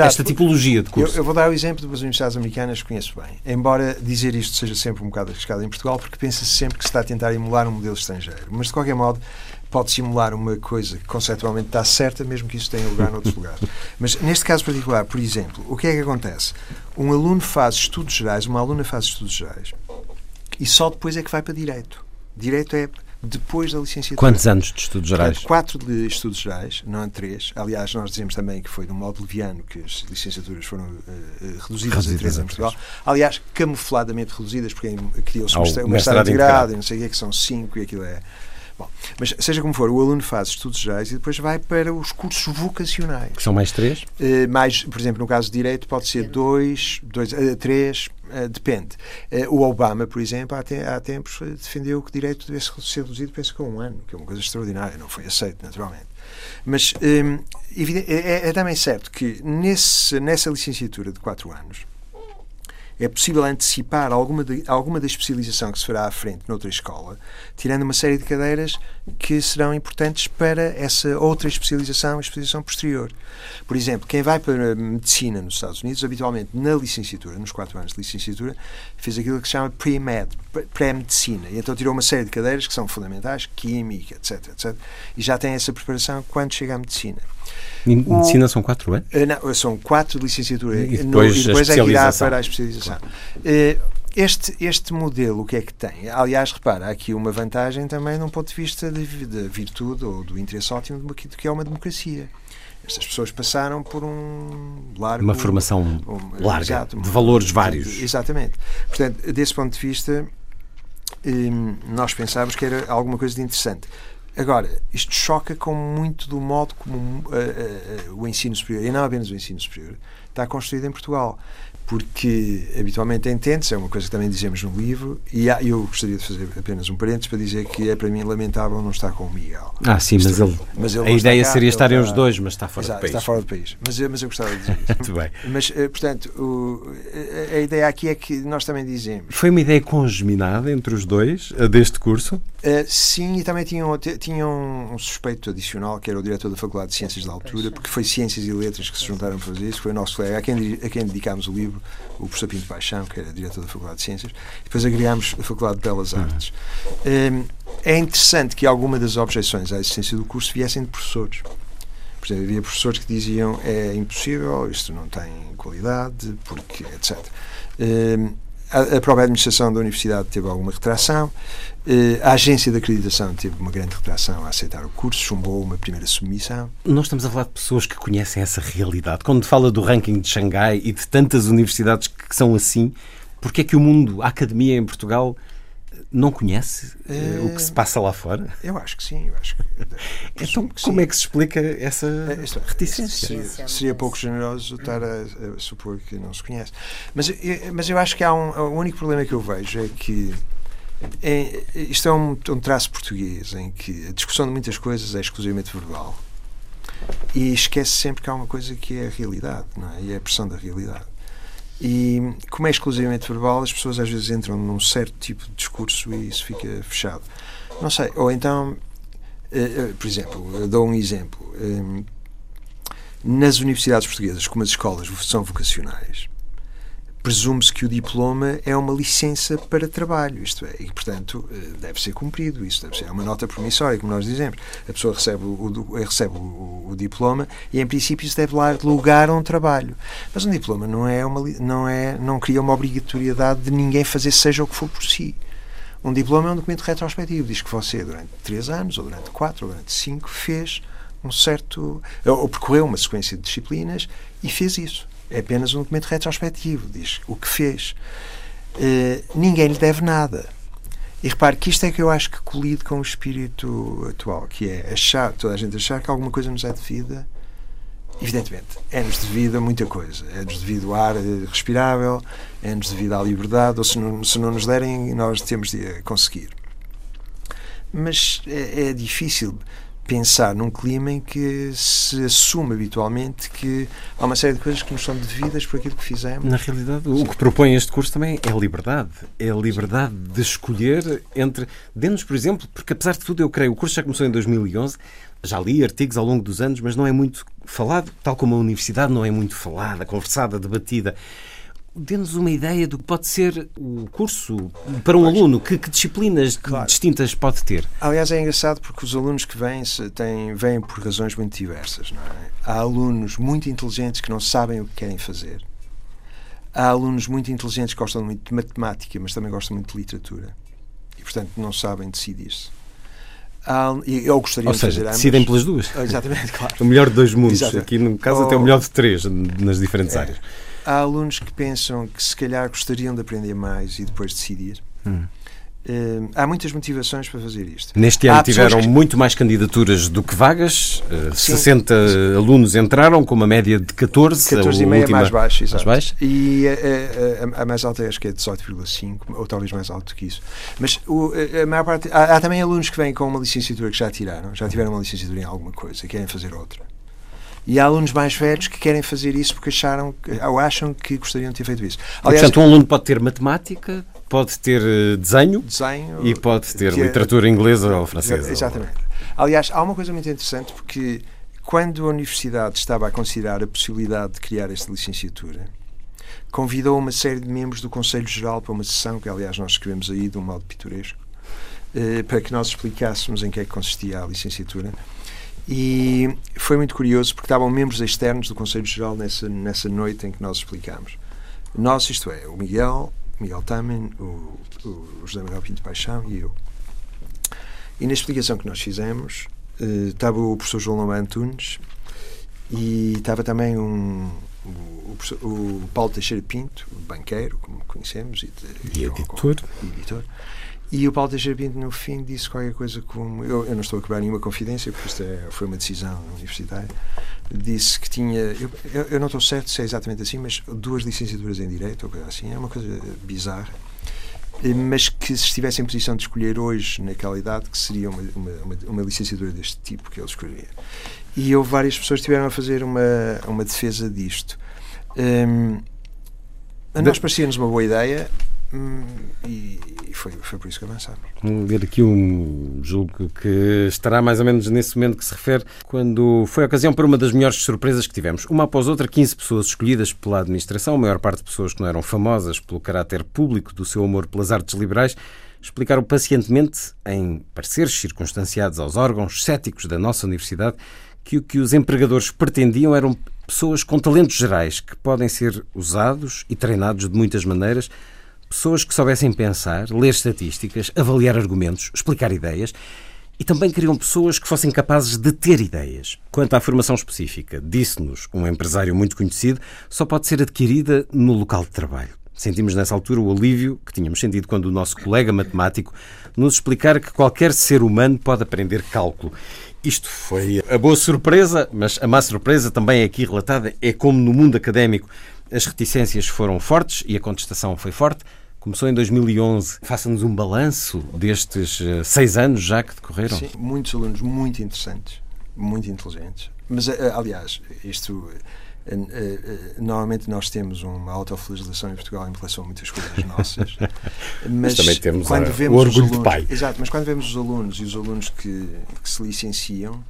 S1: esta tipologia de curso.
S4: Eu, eu, vou dar o exemplo das universidades americanas que conheço bem. Embora dizer isto seja sempre um bocado arriscado em Portugal, porque pensa-se sempre que se está a tentar emular um modelo estrangeiro. Mas, de qualquer modo, pode simular uma coisa que conceptualmente está certa, mesmo que isso tenha lugar noutros lugares. Mas neste caso particular, por exemplo, o que é que acontece? Um aluno faz estudos gerais, uma aluna faz estudos gerais e só depois é que vai para direito. Direito é depois da licenciatura.
S1: Quantos anos de estudos gerais?
S4: quatro de estudos gerais, não é três. Aliás, nós dizemos também que foi de um modo leviano que as licenciaturas foram uh, reduzidas, reduzidas a três em Portugal. Aliás, camufladamente reduzidas, porque criou-se um mestrado integrado e não sei o que, é que são cinco e aquilo é Bom, mas seja como for, o aluno faz estudos gerais e depois vai para os cursos vocacionais.
S1: Que são mais três?
S4: Uh, mais, por exemplo, no caso de Direito, pode ser dois, dois uh, três, uh, depende. o Obama, por exemplo, há, te, há tempos defendeu que Direito devesse ser reduzido, penso que a um ano, que é uma coisa extraordinária, não foi aceito, naturalmente. Mas um, é, é, também certo que nesse, nessa licenciatura de quatro anos, é possível antecipar alguma, de, alguma da especialização que se fará à frente noutra escola, tirando uma série de cadeiras que serão importantes para essa outra especialização, a especialização posterior. Por exemplo, quem vai para a medicina nos Estados Unidos, habitualmente na licenciatura, nos quatro anos de licenciatura, fez aquilo que se chama pre-med, pré-medicina. E então tirou uma série de cadeiras que são fundamentais, química, etc, etc, e já tem essa preparação quando chega à medicina.
S1: Medicina são quatro anos?
S4: Eh, não, são quatro de licenciatura. E depois, no, e depois é que irá para a especialização. Claro. Uh, este, este modelo, o que é que tem? Aliás, repara, há aqui uma vantagem também de um ponto de vista da virtude ou do interesse ótimo do que é uma democracia. Estas pessoas passaram por um largo.
S1: Uma formação um, larga, exato, de valores vários.
S4: Exatamente. Portanto, desse ponto de vista, hum, nós pensávamos que era alguma coisa de interessante. Agora, isto choca com muito do modo como uh, uh, o ensino superior, e não apenas o ensino superior, está construído em Portugal porque habitualmente entende-se, é uma coisa que também dizemos no livro, e há, eu gostaria de fazer apenas um parênteses para dizer que é para mim lamentável não estar com o Miguel.
S1: Ah, sim, mas, ele, mas ele a ideia cá, seria estarem os dois, mas está fora
S4: exato,
S1: do país.
S4: Está fora do país, mas, mas eu gostava de dizer isso.
S1: Muito bem.
S4: Mas, eh, portanto, o, a, a ideia aqui é que nós também dizemos.
S1: Foi uma ideia congeminada entre os dois, deste curso?
S4: Uh, sim, e também tinham, tinham um suspeito adicional, que era o diretor da Faculdade de Ciências da Altura, porque foi Ciências e Letras que se juntaram para fazer isso, foi o nosso colega, a quem, a quem dedicámos o livro, o professor Pinto Paixão, que era diretor da Faculdade de Ciências, depois agregámos a Faculdade de Belas uhum. Artes. Um, é interessante que alguma das objeções à existência do curso viessem de professores. Por exemplo, havia professores que diziam é impossível, isto não tem qualidade, porque, etc. A, a própria administração da universidade teve alguma retração, eh, a agência de acreditação teve uma grande retração a aceitar o curso, chumbou uma primeira submissão.
S1: Nós estamos a falar de pessoas que conhecem essa realidade. Quando fala do ranking de Xangai e de tantas universidades que são assim, porque é que o mundo, a academia em Portugal, não conhece é... o que se passa lá fora?
S4: Eu acho que sim. Eu acho que,
S1: então, que como sim. é que se explica essa reticência?
S4: Seria, seria pouco generoso estar a, a, supor que não se conhece. Mas, mas eu acho que há um, o único problema que eu vejo é que é, isto é um, um traço português em que a discussão de muitas coisas é exclusivamente verbal e esquece sempre que há uma coisa que é a realidade, não é? E é a pressão da realidade. E como é exclusivamente verbal, as pessoas às vezes entram num certo tipo de discurso e isso fica fechado. Não sei, ou então, eh, eh, por exemplo, dou um exemplo. Eh, nas universidades portuguesas, como as escolas são vocacionais, presume-se que o diploma é uma licença para trabalho, isto é, e portanto eh, deve ser cumprido, isso deve ser é uma nota promissória, como nós dizemos. A pessoa recebe o, o recebe o, o, diploma e em princípio isso deve dar lugar a um trabalho. Mas um diploma não é uma não é não cria uma obrigatoriedade de ninguém fazer seja o que for por si. Um diploma é um documento retrospectivo, diz que você durante três anos, ou durante quatro, ou durante cinco, fez um certo. ou percorreu uma sequência de disciplinas e fez isso. É apenas um documento retrospectivo, diz o que fez. Uh, ninguém lhe deve nada. E repare que isto é que eu acho que colide com o espírito atual, que é achar, toda a gente achar que alguma coisa nos é devida. Evidentemente, é-nos devido a muita coisa. É-nos devido ao ar respirável, é-nos devido à liberdade, ou se não, se não nos derem, nós temos de conseguir. Mas é, é difícil pensar num clima em que se assume habitualmente que há uma série de coisas que nos são devidas por aquilo que fizemos.
S1: Na realidade, o que propõe este curso também é a liberdade. É a liberdade de escolher entre. Dê-nos, por exemplo, porque apesar de tudo, eu creio, o curso já começou em 2011, já li artigos ao longo dos anos, mas não é muito falado, tal como a universidade não é muito falada, conversada, debatida dê-nos uma ideia do que pode ser o curso para um pois. aluno. Que, que disciplinas claro. distintas pode ter?
S4: Aliás, é engraçado porque os alunos que vêm têm, vêm por razões muito diversas. É? Há alunos muito inteligentes que não sabem o que querem fazer. Há alunos muito inteligentes que gostam muito de matemática, mas também gostam muito de literatura. E, portanto, não sabem decidir-se. Eu gostaria
S1: Ou
S4: de
S1: seja, decidem pelas duas.
S4: Exatamente, claro.
S1: O melhor de dois mundos. Aqui, no caso, Ou... até o melhor de três nas diferentes
S4: é.
S1: áreas.
S4: Há alunos que pensam que se calhar gostariam de aprender mais e depois decidir. Hum. Uh, há muitas motivações para fazer isto.
S1: Neste ano há tiveram que... muito mais candidaturas do que vagas. Uh, 60 sim. alunos entraram, com uma média de 14.
S4: 14 e meia mais baixa, exato. Mais baixa? E a, a, a, a, mais alta acho que é 18,5, ou talvez mais alto que isso. Mas o, a maior parte. Há, há, também alunos que vêm com uma licenciatura que já tiraram, já tiveram uma licenciatura em alguma coisa e querem fazer outra. E há alunos mais velhos que querem fazer isso porque acharam, ou acham que gostariam de ter feito isso.
S1: Aliás, portanto, um aluno pode ter matemática, pode ter eh, desenho,
S4: desenho
S1: e pode ter literatura inglesa ou francesa.
S4: Exatamente. Aliás, há uma coisa muito interessante porque quando a universidade estava a considerar a possibilidade de criar esta licenciatura, convidou uma série de membros do Conselho Geral para uma sessão, que aliás nós escrevemos aí de um modo pitoresco, eh, para que nós explicássemos em que é que consistia a licenciatura. E foi muito curioso porque estavam membros externos do Conselho Geral nessa, nessa noite em que nós explicámos. Nós, isto é, o Miguel, Miguel Tamen, o, o José Manuel Pinto Paixão e eu. E na explicação que nós fizemos, uh, estava o professor João Lomba Antunes e estava também um, o, o, Paulo Teixeira Pinto, banqueiro, como conhecemos, e,
S1: e, e editor.
S4: E editor. E o Paulo Teixeira Pinto, no fim, disse qualquer coisa como. Eu, eu não estou a quebrar nenhuma confidência, porque isto é, foi uma decisão universitária. Disse que tinha. Eu, eu, não estou certo se é exatamente assim, mas duas licenciaturas em Direito, ou coisa assim. É uma coisa bizarra. Eh, mas que se estivesse em posição de escolher hoje, naquela idade, que seria uma, uma, uma, uma licenciatura deste tipo que ele escolheria. E houve várias pessoas que tiveram a fazer uma, uma defesa disto. Um, a nós parecia-nos uma boa ideia, E, foi, foi por isso que avançámos.
S1: Vamos ver aqui um julgo que estará mais ou menos nesse momento que se refere quando foi a ocasião para uma das melhores surpresas que tivemos. Uma após outra, 15 pessoas escolhidas pela administração, a maior parte de pessoas que não eram famosas pelo caráter público do seu amor pelas artes liberais, explicaram pacientemente, em pareceres circunstanciados aos órgãos céticos da nossa universidade, que o que os empregadores pretendiam eram pessoas com talentos gerais que podem ser usados e treinados de muitas maneiras pessoas que soubessem pensar, ler estatísticas, avaliar argumentos, explicar ideias e também queriam pessoas que fossem capazes de ter ideias. Quanto à formação específica, disse-nos um empresário muito conhecido, só pode ser adquirida no local de trabalho. Sentimos nessa altura o alívio que tínhamos sentido quando o nosso colega matemático nos explicara que qualquer ser humano pode aprender cálculo. Isto foi a boa surpresa, mas a má surpresa também aqui relatada é como no mundo académico as reticências foram fortes e a contestação foi forte. Começou em 2011. Faça-nos um balanço destes eh, seis anos já que decorreram.
S4: Sim, muitos alunos muito interessantes, muito inteligentes. Mas, eh, aliás, isto. Eh, normalmente nós temos uma autoflagelação em Portugal em relação a muitas coisas nossas.
S1: Mas, mas também temos quando vemos o orgulho
S4: alunos,
S1: de pai.
S4: Exato, mas quando vemos os alunos e os alunos que, que se licenciam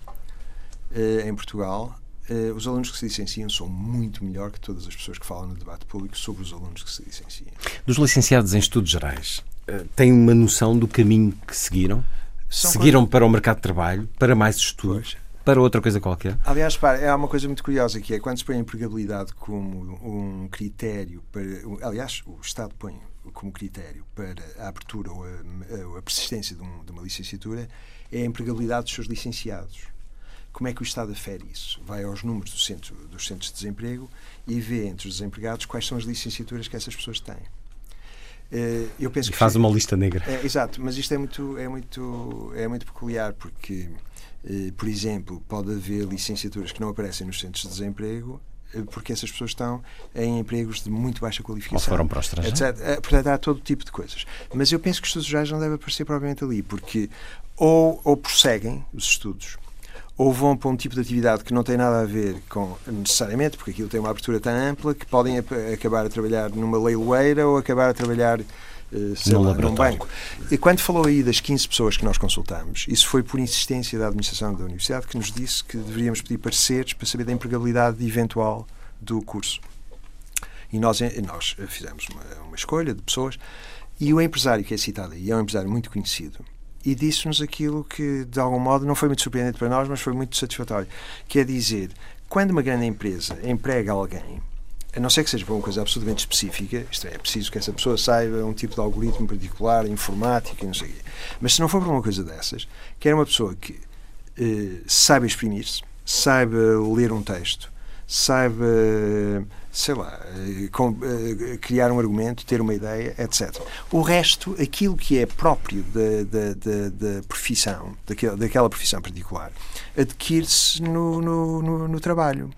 S4: em Portugal, Uh, os alunos que se licenciam são muito melhor que todas as pessoas que falam no debate público sobre os alunos que se licenciam.
S1: Dos licenciados em estudos gerais, uh, têm uma noção do caminho que seguiram? São seguiram quando... para o mercado de trabalho, para mais estudos? Pois. Para outra coisa qualquer?
S4: Aliás, para, é uma coisa muito curiosa que é quando se põe a empregabilidade como um critério para. Aliás, o Estado põe como critério para a abertura ou a, a persistência de, um, de uma licenciatura é a empregabilidade dos seus licenciados como é que o Estado afere isso? Vai aos números do centro, dos centros de desemprego e vê entre os desempregados quais são as licenciaturas que essas pessoas têm.
S1: Eh, eu penso e que faz uma lista negra.
S4: É, exato, mas isto é muito, é muito, é muito peculiar porque, eh, por exemplo, pode haver licenciaturas que não aparecem nos centros de desemprego eh, porque essas pessoas estão em empregos de muito baixa qualificação. Ou
S1: foram para o estrangeiro.
S4: Etc. Portanto, há todo tipo de coisas. Mas eu penso que os estudos gerais não devem aparecer propriamente ali, porque ou, ou prosseguem os estudos ou vão para um tipo de atividade que não tem nada a ver com, necessariamente, porque aquilo tem uma abertura tão ampla que podem acabar a trabalhar numa leiloeira ou acabar a trabalhar eh, sei lá, num banco. E quando falou aí das 15 pessoas que nós consultamos, isso foi por insistência da administração da universidade que nos disse que deveríamos pedir pareceres para saber da empregabilidade eventual do curso. E nós, eh, nós fizemos uma, uma escolha de pessoas e o empresário que é citado aí é um empresário muito conhecido e disse-nos aquilo que, de algum modo, não foi muito surpreendente para nós, mas foi muito satisfatório. Que é dizer, quando uma grande empresa emprega alguém, a não ser que seja para uma coisa absolutamente específica, isto é, é preciso que essa pessoa saiba um tipo de algoritmo particular, informática não sei o quê. Mas se não for para uma coisa dessas, que era uma pessoa que eh, saiba exprimir-se, saiba ler um texto, saiba sei lá, eh, com, uh, criar um argumento, ter uma ideia, etc. O resto, aquilo que é próprio da profissão, daquela, daquela profissão particular, adquire-se no, no, no, no, trabalho.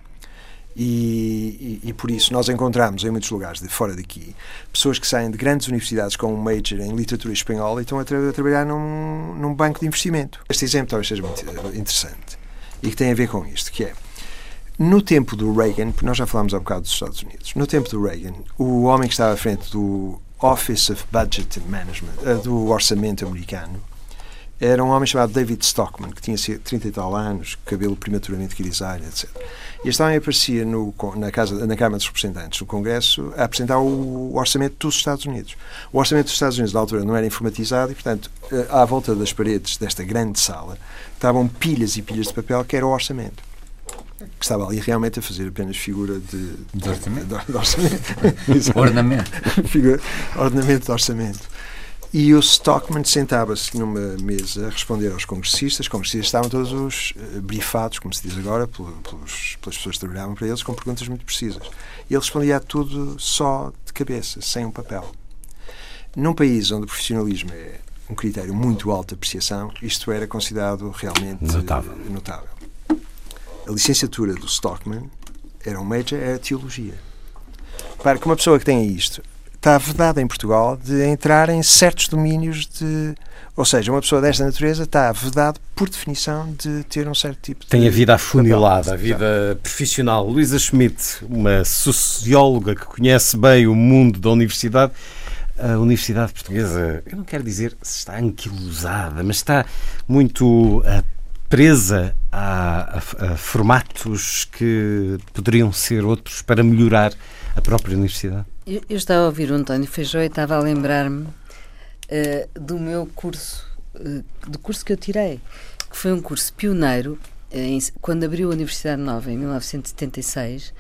S4: E, e, e, por isso nós encontramos em muitos lugares de fora daqui pessoas que saem de grandes universidades com um major em literatura espanhola e estão a, tra a trabalhar num, num banco de investimento. Este exemplo talvez seja muito interessante e que tem a ver com isto, que é no tempo do Reagan, porque nós já falámos há um bocado dos Estados Unidos, no tempo do Reagan, o homem que estava à frente do Office of Budget and Management, eh, do orçamento americano, era um homem chamado David Stockman, que tinha 30 e tal anos, cabelo prematuramente grisalho, etc. E este homem aparecia no, na, casa, na Câmara dos Representantes, no Congresso, a apresentar o orçamento dos Estados Unidos. O orçamento dos Estados Unidos, na altura, não era informatizado e, portanto, eh, à volta das paredes desta grande sala estavam pilhas e pilhas de papel que era o orçamento. Que estava ali realmente a fazer apenas figura de,
S2: de orçamento.
S4: De, de orçamento.
S2: ornamento.
S4: figura, ornamento de orçamento. E o Stockman sentava-se numa mesa a responder aos congressistas. Os congressistas estavam todos os uh, brifados, como se diz agora, pelos, pelas pessoas que trabalhavam para eles, com perguntas muito precisas. E ele respondia a tudo só de cabeça, sem um papel. Num país onde o profissionalismo é um critério muito alto de apreciação, isto era considerado realmente
S1: notável.
S4: notável. A licenciatura do Stockman era um major, era teologia. Para que uma pessoa que tenha isto está vedada em Portugal de entrar em certos domínios de. Ou seja, uma pessoa desta natureza está vedada, por definição, de ter um certo tipo de.
S1: Tem a vida afunilada, a vida profissional. Luísa Schmidt, uma socióloga que conhece bem o mundo da universidade. A Universidade Portuguesa, eu não quero dizer se está anquilosada, mas está muito presa a, a, a formatos que poderiam ser outros para melhorar a própria universidade.
S3: Eu, eu, estava a ouvir o António Feijó e estava a lembrar-me uh, do meu curso, uh, do curso que eu tirei, que foi um curso pioneiro, uh, em, quando abriu a Universidade Nova, em 1976,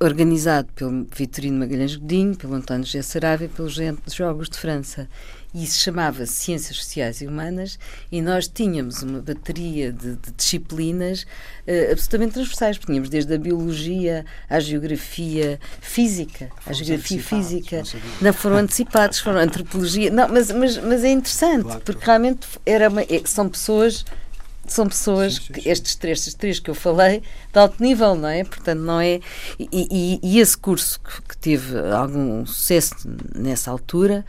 S3: organizado pelo Vitorino Magalhães Godinho, pelo António José Sarávia e pelos Jogos de França e se chamava Ciências Sociais e Humanas, e nós tínhamos uma bateria de, de disciplinas uh, absolutamente transversais. Tínhamos desde a biologia à geografia física, à geografia física, não foram antecipados, foram antropologia. Não, mas, mas, mas é interessante, claro, porque realmente era uma, é, são pessoas são pessoas, sim, sim, sim. estes três, estes três que eu falei, de alto nível, não é? Portanto, não é. E, e, e esse curso que, que, teve algum sucesso nessa altura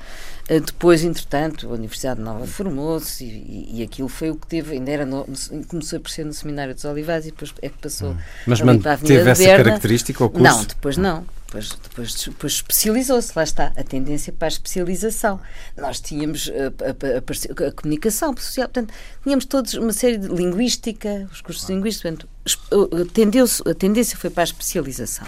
S3: depois, entretanto, a Universidade Nova formou-se e, e, aquilo foi o que teve, ainda era no, começou a ser no Seminário dos Olivais e depois é que passou hum.
S1: Mas manteve essa Berna. característica ao curso?
S3: Não, depois não. Depois, depois, depois especializou-se, lá está, a tendência para a especialização. Nós tínhamos a, a, a, a, comunicação social, portanto, tínhamos todos uma série de linguística, os cursos de linguística, portanto, a tendência foi para a especialização.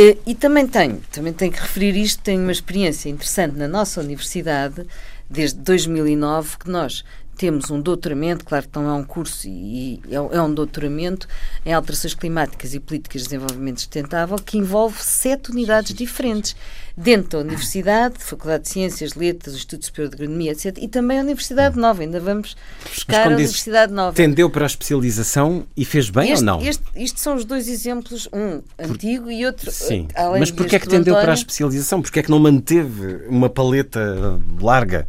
S3: Eh, e também tenho, também tenho que referir isto, tenho uma experiência interessante na nossa universidade, desde 2009, que nós temos um doutoramento, claro que não é um curso, e é, é um doutoramento em alterações climáticas e políticas de desenvolvimento sustentável, que envolve sete unidades diferentes dentro da Universidade, Faculdade de Ciências, Letras, Instituto Superior de Agronomia, etc. E também a Universidade Nova, ainda vamos buscar a Universidade Nova.
S1: Tendeu para a especialização e fez bem
S3: este,
S1: ou não?
S3: Este, isto são os dois exemplos, um antigo e outro.
S1: Sim, mas porquê é que tendeu António, para a especialização? Porquê é que não manteve uma paleta larga?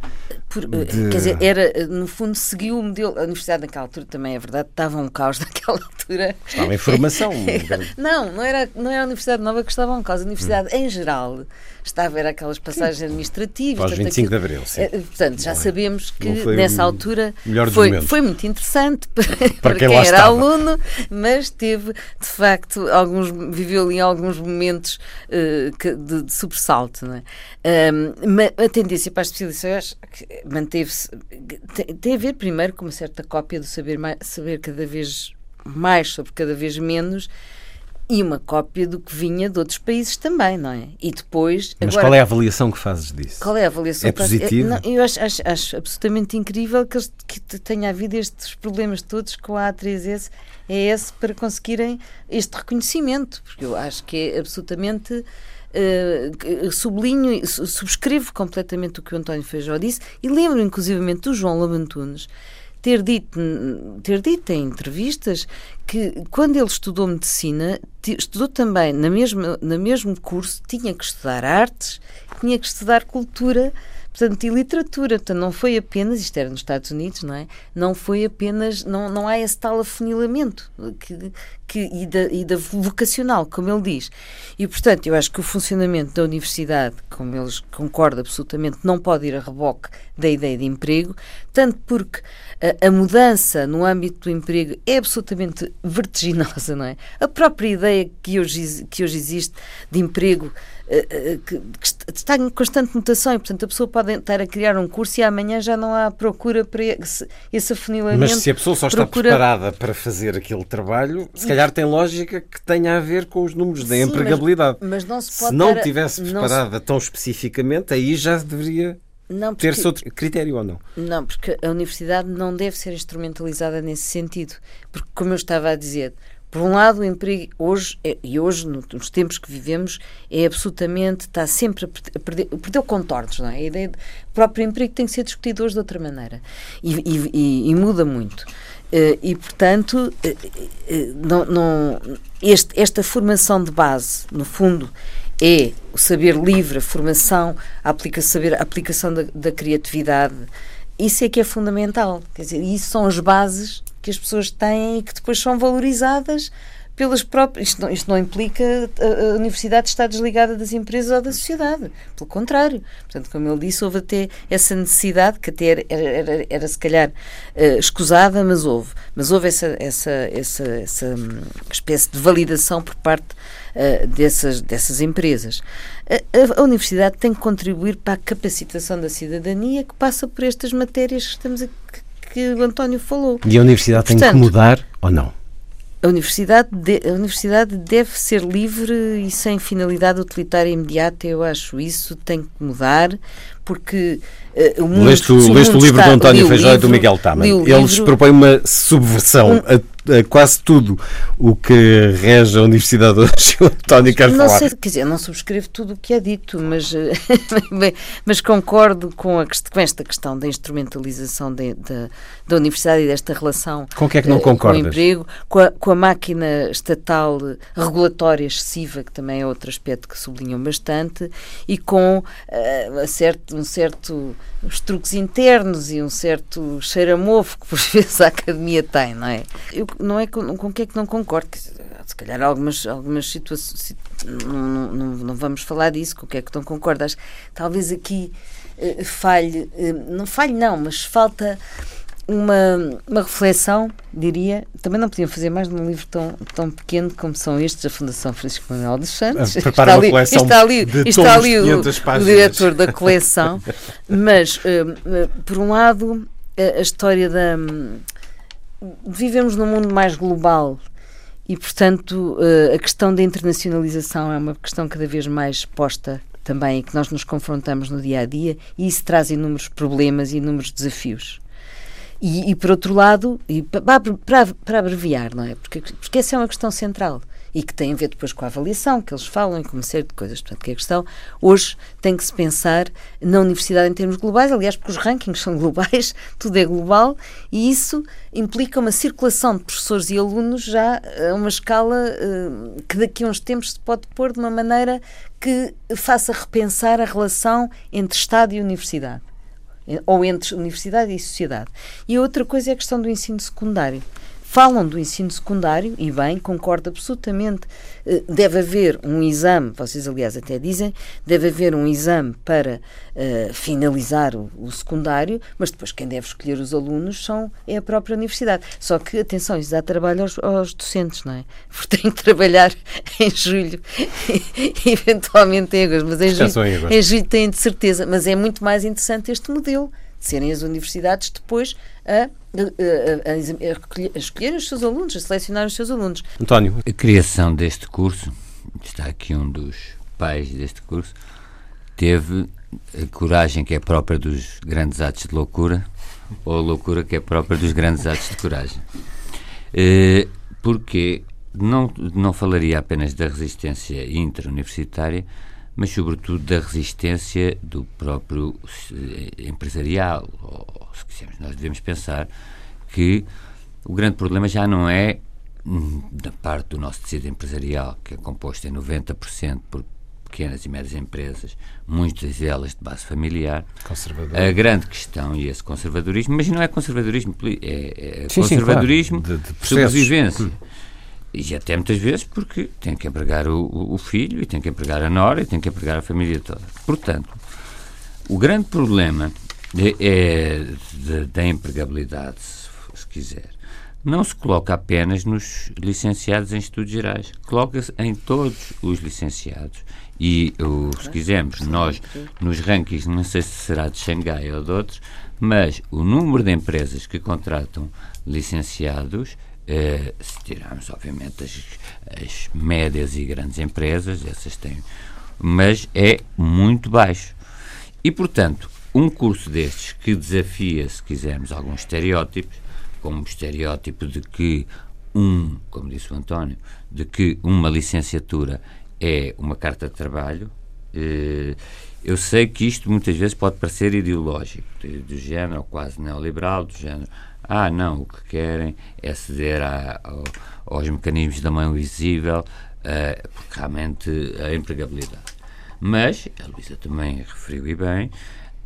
S3: Por, eh, de... Quer dizer, era, eh, no fundo, seguiu o modelo. A universidade naquela altura também é verdade, estava um caos naquela altura.
S1: Estava em formação.
S3: não, não era, não era a Universidade Nova que estava um caos. A universidade, hum. em geral, estava, era aquelas passagens administrativas.
S1: Pós 25 aquilo, de Abril, sim.
S3: É, portanto, já sabemos que nessa altura foi, foi muito interessante para, para quem, quem era estava. aluno, mas teve, de facto, alguns, viveu ali alguns momentos uh, de, de, sobressalto. Não é? Um, a tendência para as especializações manteve-se. Tem, a ver, primeiro, com uma certa cópia do saber, mais, saber cada vez mais sobre cada vez menos e uma cópia do que vinha de outros países também, não é? E depois.
S1: Mas agora, qual é a avaliação que fazes disso?
S3: Qual é a avaliação?
S1: É positivo?
S3: É, eu acho, acho, acho, absolutamente incrível que, que tenha havido estes problemas todos com a A3S, ES, para conseguirem este reconhecimento, porque eu acho que é absolutamente. Uh, sublinho, subscrevo completamente o que o António Feijó disse e lembro inclusivamente do João Lamantunes ter dito, ter dito em entrevistas que quando ele estudou medicina, estudou também na mesma, no mesmo curso, tinha que estudar artes, tinha que estudar cultura Portanto, e literatura, portanto, não foi apenas, isto era nos Estados Unidos, não é? Não foi apenas, não, não há esse tal afunilamento que, que, e, da, e da vocacional, como ele diz. E, portanto, eu acho que o funcionamento da universidade, como eles concordam absolutamente, não pode ir a reboque da ideia de emprego, tanto porque a, a mudança no âmbito do emprego é absolutamente vertiginosa, não é? A própria ideia que hoje, que hoje existe de emprego eh, eh, que, está em constante mutação e, portanto, a pessoa pode estar a criar um curso e amanhã já não há procura para esse, esse afunilamento.
S1: Mas se a pessoa só está procura... preparada para fazer aquele trabalho, se calhar tem lógica que tenha a ver com os números da Sim, empregabilidade.
S3: Mas, mas, não se pode
S1: se não estivesse preparada se... tão especificamente, aí já deveria não, porque, ter-se outro critério ou não?
S3: Não, porque a universidade não deve ser instrumentalizada nesse sentido. Porque, como eu estava a dizer, Por um lado, o emprego hoje, é, e hoje, nos tempos que vivemos, é absolutamente, está sempre a perder, perdeu contornos, não é? A ideia de, o próprio emprego tem que ser discutido hoje de outra maneira. E, e, e, e muda muito. Uh, e, portanto, uh, uh, não, não, este, esta formação de base, no fundo, é o saber livre, a formação, a, aplica, saber, a aplicação da, da criatividade. Isso é que é fundamental. Quer dizer, isso são as bases que as pessoas têm e que depois são valorizadas pelas próprias. Isto não, isto não implica a, a, universidade estar desligada das empresas ou da sociedade. Pelo contrário. Portanto, como ele disse, houve até essa necessidade, que até era, era, era, era se calhar uh, escusada, mas houve. Mas houve essa, essa, essa, essa um, espécie de validação por parte uh, dessas, dessas empresas. A, a, universidade tem que contribuir para a capacitação da cidadania que passa por estas matérias que estamos a, que o António falou.
S1: E a universidade Portanto, tem que mudar ou não?
S3: A universidade, de, a universidade deve ser livre e sem finalidade utilitária imediata, eu acho isso tem que mudar, porque uh, o mundo,
S1: leste, o, leste o livro do António Feijó e do Miguel Taman. Eles livro, propõem uma subversão um, a, a, quase tudo o que rege a Universidade hoje. O António quer
S3: não
S1: falar.
S3: Sei, quer dizer, não subscrevo tudo o que é dito, mas, eh, mas concordo com, a, com esta questão da instrumentalização de, de, da universidade e desta relação
S1: com que é que não concordas?
S3: com o emprego, com a, com a máquina estatal regulatória excessiva, que também é outro aspecto que sublinham bastante, e com uh, certo, um certo os truques internos e um certo cheiro a mofo que por vezes a academia tem, não é? Eu, não é com, com que é que não concordo, se calhar algumas, algumas situações, não, não, não vamos falar disso, com o que é que não concordo, acho talvez aqui uh, falhe, uh, não falhe não, mas falta uma, uma reflexão, diria. Também não podiam fazer mais num livro tão, tão pequeno como são estes, da Fundação Francisco Manuel dos Santos.
S1: Ah, está ali, está ali,
S3: está ali o, o, diretor da coleção. Mas, uh, por um lado, a, a história da. Um, vivemos num mundo mais global e, portanto, uh, a questão da internacionalização é uma questão cada vez mais posta também e que nós nos confrontamos no dia a dia e isso traz inúmeros problemas e inúmeros desafios. E, e por outro lado, e para, para, para abreviar, não é? Porque, porque essa é uma questão central e que tem a ver depois com a avaliação que eles falam e com uma série de coisas. Portanto, que a questão hoje tem que se pensar na universidade em termos globais, aliás, porque os rankings são globais, tudo é global e isso implica uma circulação de professores e alunos já a uma escala uh, que daqui a uns tempos se pode pôr de uma maneira que faça repensar a relação entre Estado e universidade ou entre universidade e sociedade. E a outra coisa é a questão do ensino secundário falam do ensino secundário, e bem, concordo absolutamente. Eh, deve haver um exame, vocês aliás até dizem, deve haver um exame para uh, finalizar o, o, secundário, mas depois quem deve escolher os alunos são, é a própria universidade. Só que, atenção, isso dá trabalho aos, aos docentes, não é? Porque têm que trabalhar em julho, eventualmente em agosto, mas em julho, em julho têm de certeza. Mas é muito mais interessante este modelo de serem as universidades depois a, a, a, a, escolher os seus alunos, a selecionar os seus alunos.
S1: António.
S2: A criação deste curso, está aqui um dos pais deste curso, teve a coragem que é própria dos grandes atos de loucura ou a loucura que é própria dos grandes atos de coragem. Eh, porque não, não falaria apenas da resistência intra-universitária, mas sobretudo da resistência do próprio eh, empresarial. Ou, se quisermos, nós devemos pensar que o grande problema já não é hum, da parte do nosso tecido empresarial, que é composto em 90% por pequenas e médias empresas, muitas delas de base familiar. A grande questão, e esse conservadorismo, mas não é conservadorismo, é, é sim, conservadorismo sim, claro. de, de sobrevivência. Hum. E até muitas vezes porque tem que empregar o, o, filho, e tem que empregar a nora, e tem que empregar a família toda. Portanto, o grande problema é, é da empregabilidade, se, se quiser, não se coloca apenas nos licenciados em estudos gerais, coloca-se em todos os licenciados. E, o, se quisermos, nós, nos rankings, não sei se será de Xangai ou de outros, mas o número de empresas que contratam licenciados Uh, se tirarmos, obviamente, as, as, médias e grandes empresas, essas têm, mas é muito baixo. E, portanto, um curso destes que desafia, se quisermos, alguns estereótipos, como o estereótipo de que um, como disse o António, de que uma licenciatura é uma carta de trabalho. Eh, eu sei que isto muitas vezes pode parecer ideológico, do género quase neoliberal, do género, ah, não, o que querem é ceder aos mecanismos da mão visível, uh, porque realmente a empregabilidade. Mas, a Luísa também referiu e bem,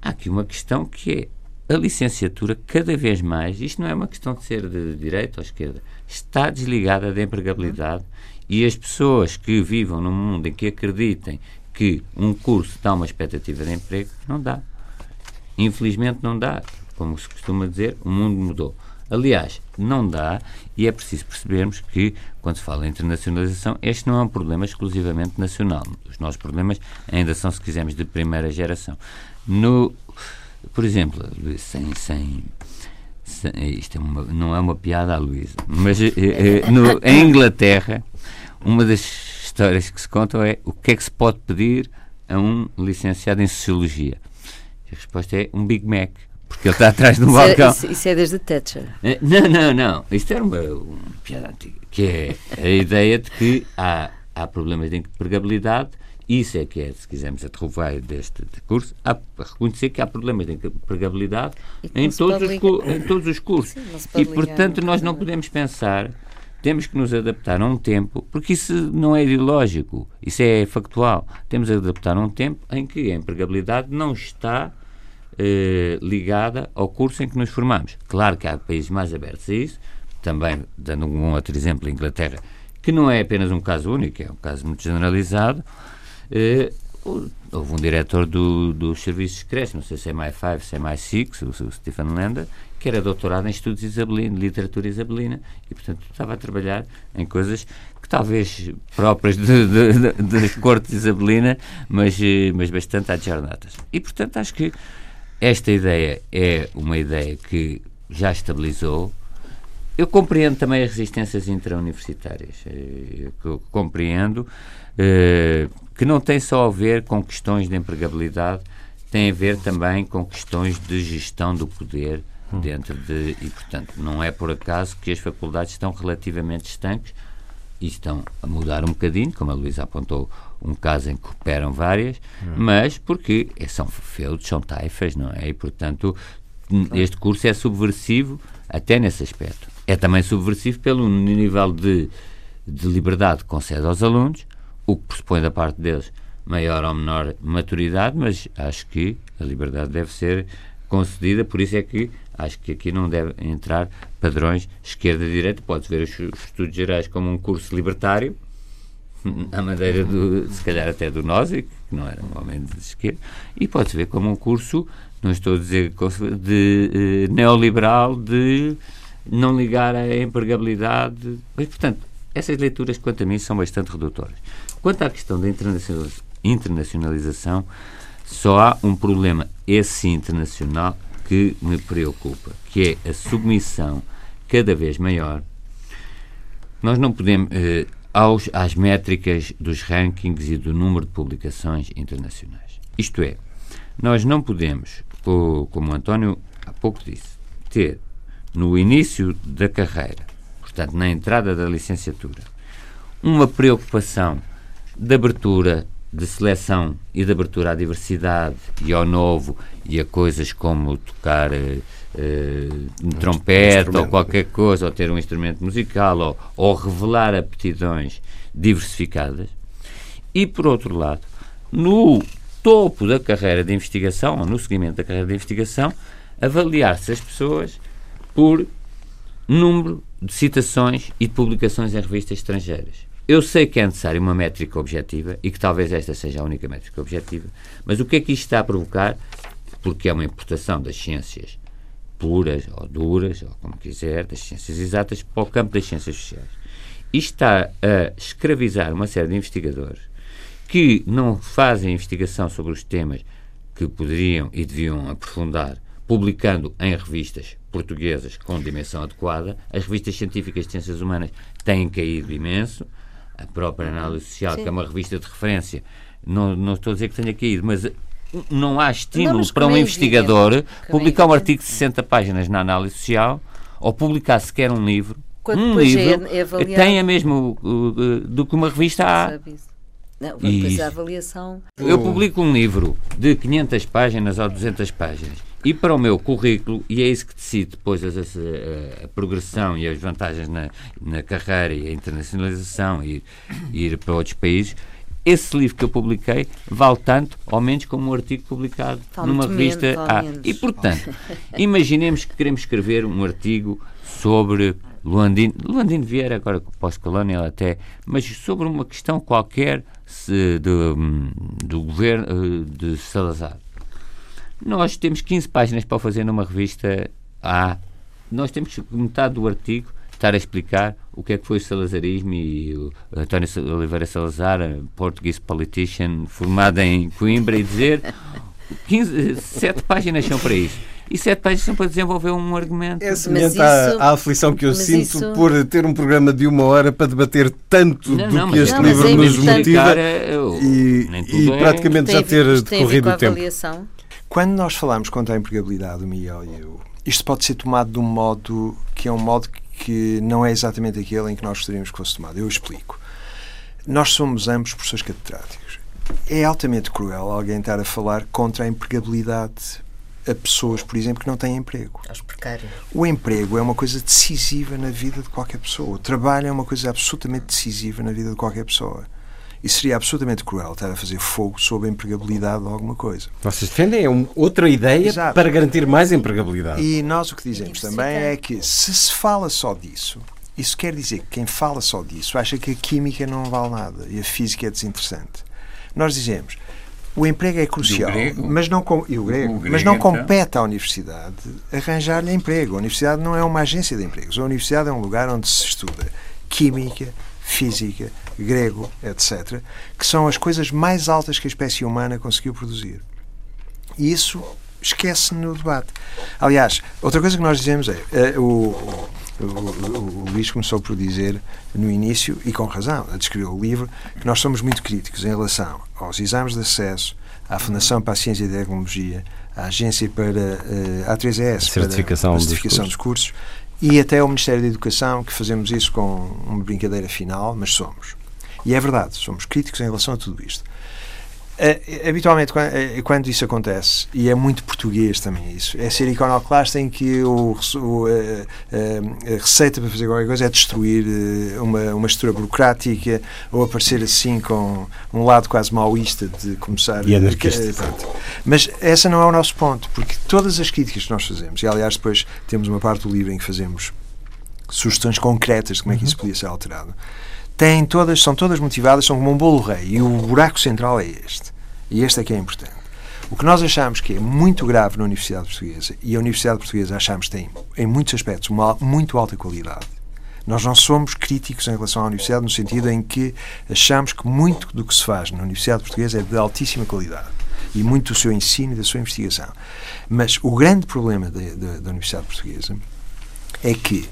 S2: há aqui uma questão que é a licenciatura, cada vez mais, isto não é uma questão de ser de direita ou esquerda, está desligada da empregabilidade e as pessoas que vivam num mundo em que acreditem que um curso dá uma expectativa de emprego, não dá. Infelizmente não dá. Como se costuma dizer, o mundo mudou. Aliás, não dá e é preciso percebermos que, quando se fala em internacionalização, este não é um problema exclusivamente nacional. Os nossos problemas ainda são, se quisermos, de primeira geração. No, por exemplo, sem, sem, isto é uma, não é uma piada à Luísa, mas eh, eh, no, em Inglaterra, uma das histórias que se contam é o que é que se pode pedir a um licenciado em Sociologia. A resposta é um Big Mac porque ele está atrás do balcão.
S3: Isso, isso, é desde Thatcher.
S2: Eh, não, não, não. Isto era uma, uma piada antiga. Que é a ideia de que há, há problemas de empregabilidade. Isso é que é, se quisermos, a derrubar deste curso, há, reconhecer que há problemas de empregabilidade em todos, os, em todos os cursos. Sim, e, portanto, nós não podemos pensar temos que nos adaptar a um tempo, porque isso não é ideológico, isso é factual. Temos que adaptar a um tempo em que a empregabilidade não está eh, ligada ao curso em que nos formamos. Claro que há países mais abertos a isso, também dando um outro exemplo, a Inglaterra, que não é apenas um caso único, é um caso muito generalizado. Eh, houve um diretor do, dos serviços secretos, não sei se é mais 5, se é mais 6, o, o Stephen Lander, que era doutorado em estudos isabelinos, literatura isabelina, e portanto estava a trabalhar em coisas que talvez próprias da corte isabelina, mas, eh, mas bastante adjornadas. E portanto acho que esta ideia é uma ideia que já estabilizou. Eu compreendo também as resistências intrauniversitárias. Eh, eu compreendo eh, que não tem só a ver com questões de empregabilidade, tem a ver também com questões de gestão do poder dentro de. E, portanto, não é por acaso que as faculdades estão relativamente estanques e estão a mudar um bocadinho, como a Luísa apontou, um caso em que cooperam várias, hum. mas porque são feudos, são taifas, não é? E, portanto, este curso é subversivo até nesse aspecto. É também subversivo pelo nível de, de liberdade que concede aos alunos, o que pressupõe da parte deles maior ou menor maturidade, mas acho que a liberdade deve ser concedida, por isso é que acho que aqui não deve entrar padrões esquerda-direita. Pode-se ver os estudos gerais como um curso libertário, à maneira, do, se calhar até do Nozick, que não era um homem de esquerda, e pode-se ver como um curso, não estou a dizer de eh, neoliberal, de não ligar à empregabilidade. Mas, portanto, essas leituras, quanto a mim, são bastante redutoras. Quanto à questão da internacionalização, só há um problema, esse internacional, que me preocupa, que é a submissão cada vez maior. Nós não podemos. Eh, aos, às métricas dos rankings e do número de publicações internacionais. Isto é, nós não podemos, como o António há pouco disse, ter no início da carreira, portanto, na entrada da licenciatura, uma preocupação de abertura, de seleção e de abertura à diversidade e ao novo e a coisas como tocar eh, uh, trompete ou qualquer coisa, ou ter um instrumento musical, ou, ou revelar aptidões diversificadas. E, por outro lado, no topo da carreira de investigação, ou no seguimento da carreira de investigação, avaliar-se as pessoas por número de citações e de publicações em revistas estrangeiras. Eu sei que é necessária uma métrica objetiva e que talvez esta seja a única métrica objetiva, mas o que é que isto está a provocar? Porque é uma importação das ciências puras ou duras, ou como quiser, das ciências exatas para o campo das ciências sociais. Isto está a escravizar uma série de investigadores que não fazem investigação sobre os temas que poderiam e deviam aprofundar, publicando em revistas portuguesas com dimensão adequada. As revistas científicas de ciências humanas têm caído imenso. A própria análise social, Sim. que é uma revista de referência, não, não estou a dizer que tenha caído, mas não há estímulo não, para um é investigador publicar um artigo de 60 páginas na análise social ou publicar sequer um livro.
S3: Quando um livro é, é
S2: tem a mesmo do que uma revista há.
S3: Não, depois a avaliação.
S2: Eu publico um livro de 500 páginas ou 200 páginas e para o meu currículo, e é isso que decido depois a, a, a progressão e as vantagens na, na carreira e a internacionalização e, e ir para outros países, esse livro que eu publiquei vale tanto ou menos como um artigo publicado vale numa revista A. E, portanto, imaginemos que queremos escrever um artigo sobre Luandino, Luandino Vieira, agora pós-colonial até, mas sobre uma questão qualquer se, do, do governo eh, de Salazar. Nós temos 15 páginas para fazer numa revista A. Nós temos metade do artigo estar a explicar o que é que foi o salazarismo e o António Oliveira Salazar, português politician, formado em Coimbra, e dizer 15, 7 páginas são para isso e sete páginas são para desenvolver um argumento.
S4: É semelhante à, à, aflição que eu sinto isso... por ter um programa de uma hora para debater tanto não, do não, que este não, livro é nos motiva e, e é... praticamente já ter decorrido o tempo. Quando nós falamos contra a empregabilidade, o Miguel e eu, isto pode ser tomado de um modo que é um modo que não é exatamente aquele em que nós gostaríamos que fosse tomado. Eu explico. Nós somos ambos professores catedráticos. É altamente cruel alguém estar a falar contra a empregabilidade a pessoas, por exemplo, que não têm emprego.
S3: Aos precários.
S4: O emprego é uma coisa decisiva na vida de qualquer pessoa. O trabalho é uma coisa absolutamente decisiva na vida de qualquer pessoa. E seria absolutamente cruel estar a fazer fogo sobre a empregabilidade de alguma coisa.
S1: Vocês defendem outra ideia Exato. para garantir mais empregabilidade.
S4: E nós o que dizemos também é que se se fala só disso, isso quer dizer que quem fala só disso acha que a química não vale nada e a física é desinteressante. Nós dizemos, o emprego é crucial, grego, mas não, e o grego, o grego, mas não compete à universidade arranjar-lhe emprego. A universidade não é uma agência de empregos. A universidade é um lugar onde se estuda química, física, grego, etc., que são as coisas mais altas que a espécie humana conseguiu produzir. E isso esquece no debate. Aliás, outra coisa que nós dizemos é, é o, o, o, o Luís começou por dizer no início, e com razão, a descrever o livro, que nós somos muito críticos em relação aos exames de acesso, à Fundação para a Ciência e Tecnologia, à Agência para uh, a 3ES,
S1: certificação, para a
S4: certificação dos cursos. dos cursos, e até ao Ministério da Educação, que fazemos isso com uma brincadeira final, mas somos. E é verdade, somos críticos em relação a tudo isto. Uh, habitualmente, quando, uh, quando, isso acontece, e é muito português também isso, é ser iconoclasta em que o, a receita para fazer qualquer coisa é destruir uma, uma estrutura burocrática ou aparecer assim com um lado quase maoísta de começar.
S1: E anarquista.
S4: Mas essa não é o nosso ponto, porque todas as críticas que nós fazemos, e aliás depois temos uma parte do livro em que fazemos sugestões concretas de como é que isso uhum. podia ser alterado têm todas, são todas motivadas, são como um bolo rei. E o buraco central é este. E este é que é importante. O que nós achamos que é muito grave na Universidade Portuguesa, e a Universidade Portuguesa achamos que tem, em muitos aspectos, uma muito alta qualidade. Nós não somos críticos em relação à Universidade no sentido em que achamos que muito do que se faz na Universidade Portuguesa é de altíssima qualidade. E muito do seu ensino e da sua investigação. Mas o grande problema da Universidade Portuguesa é que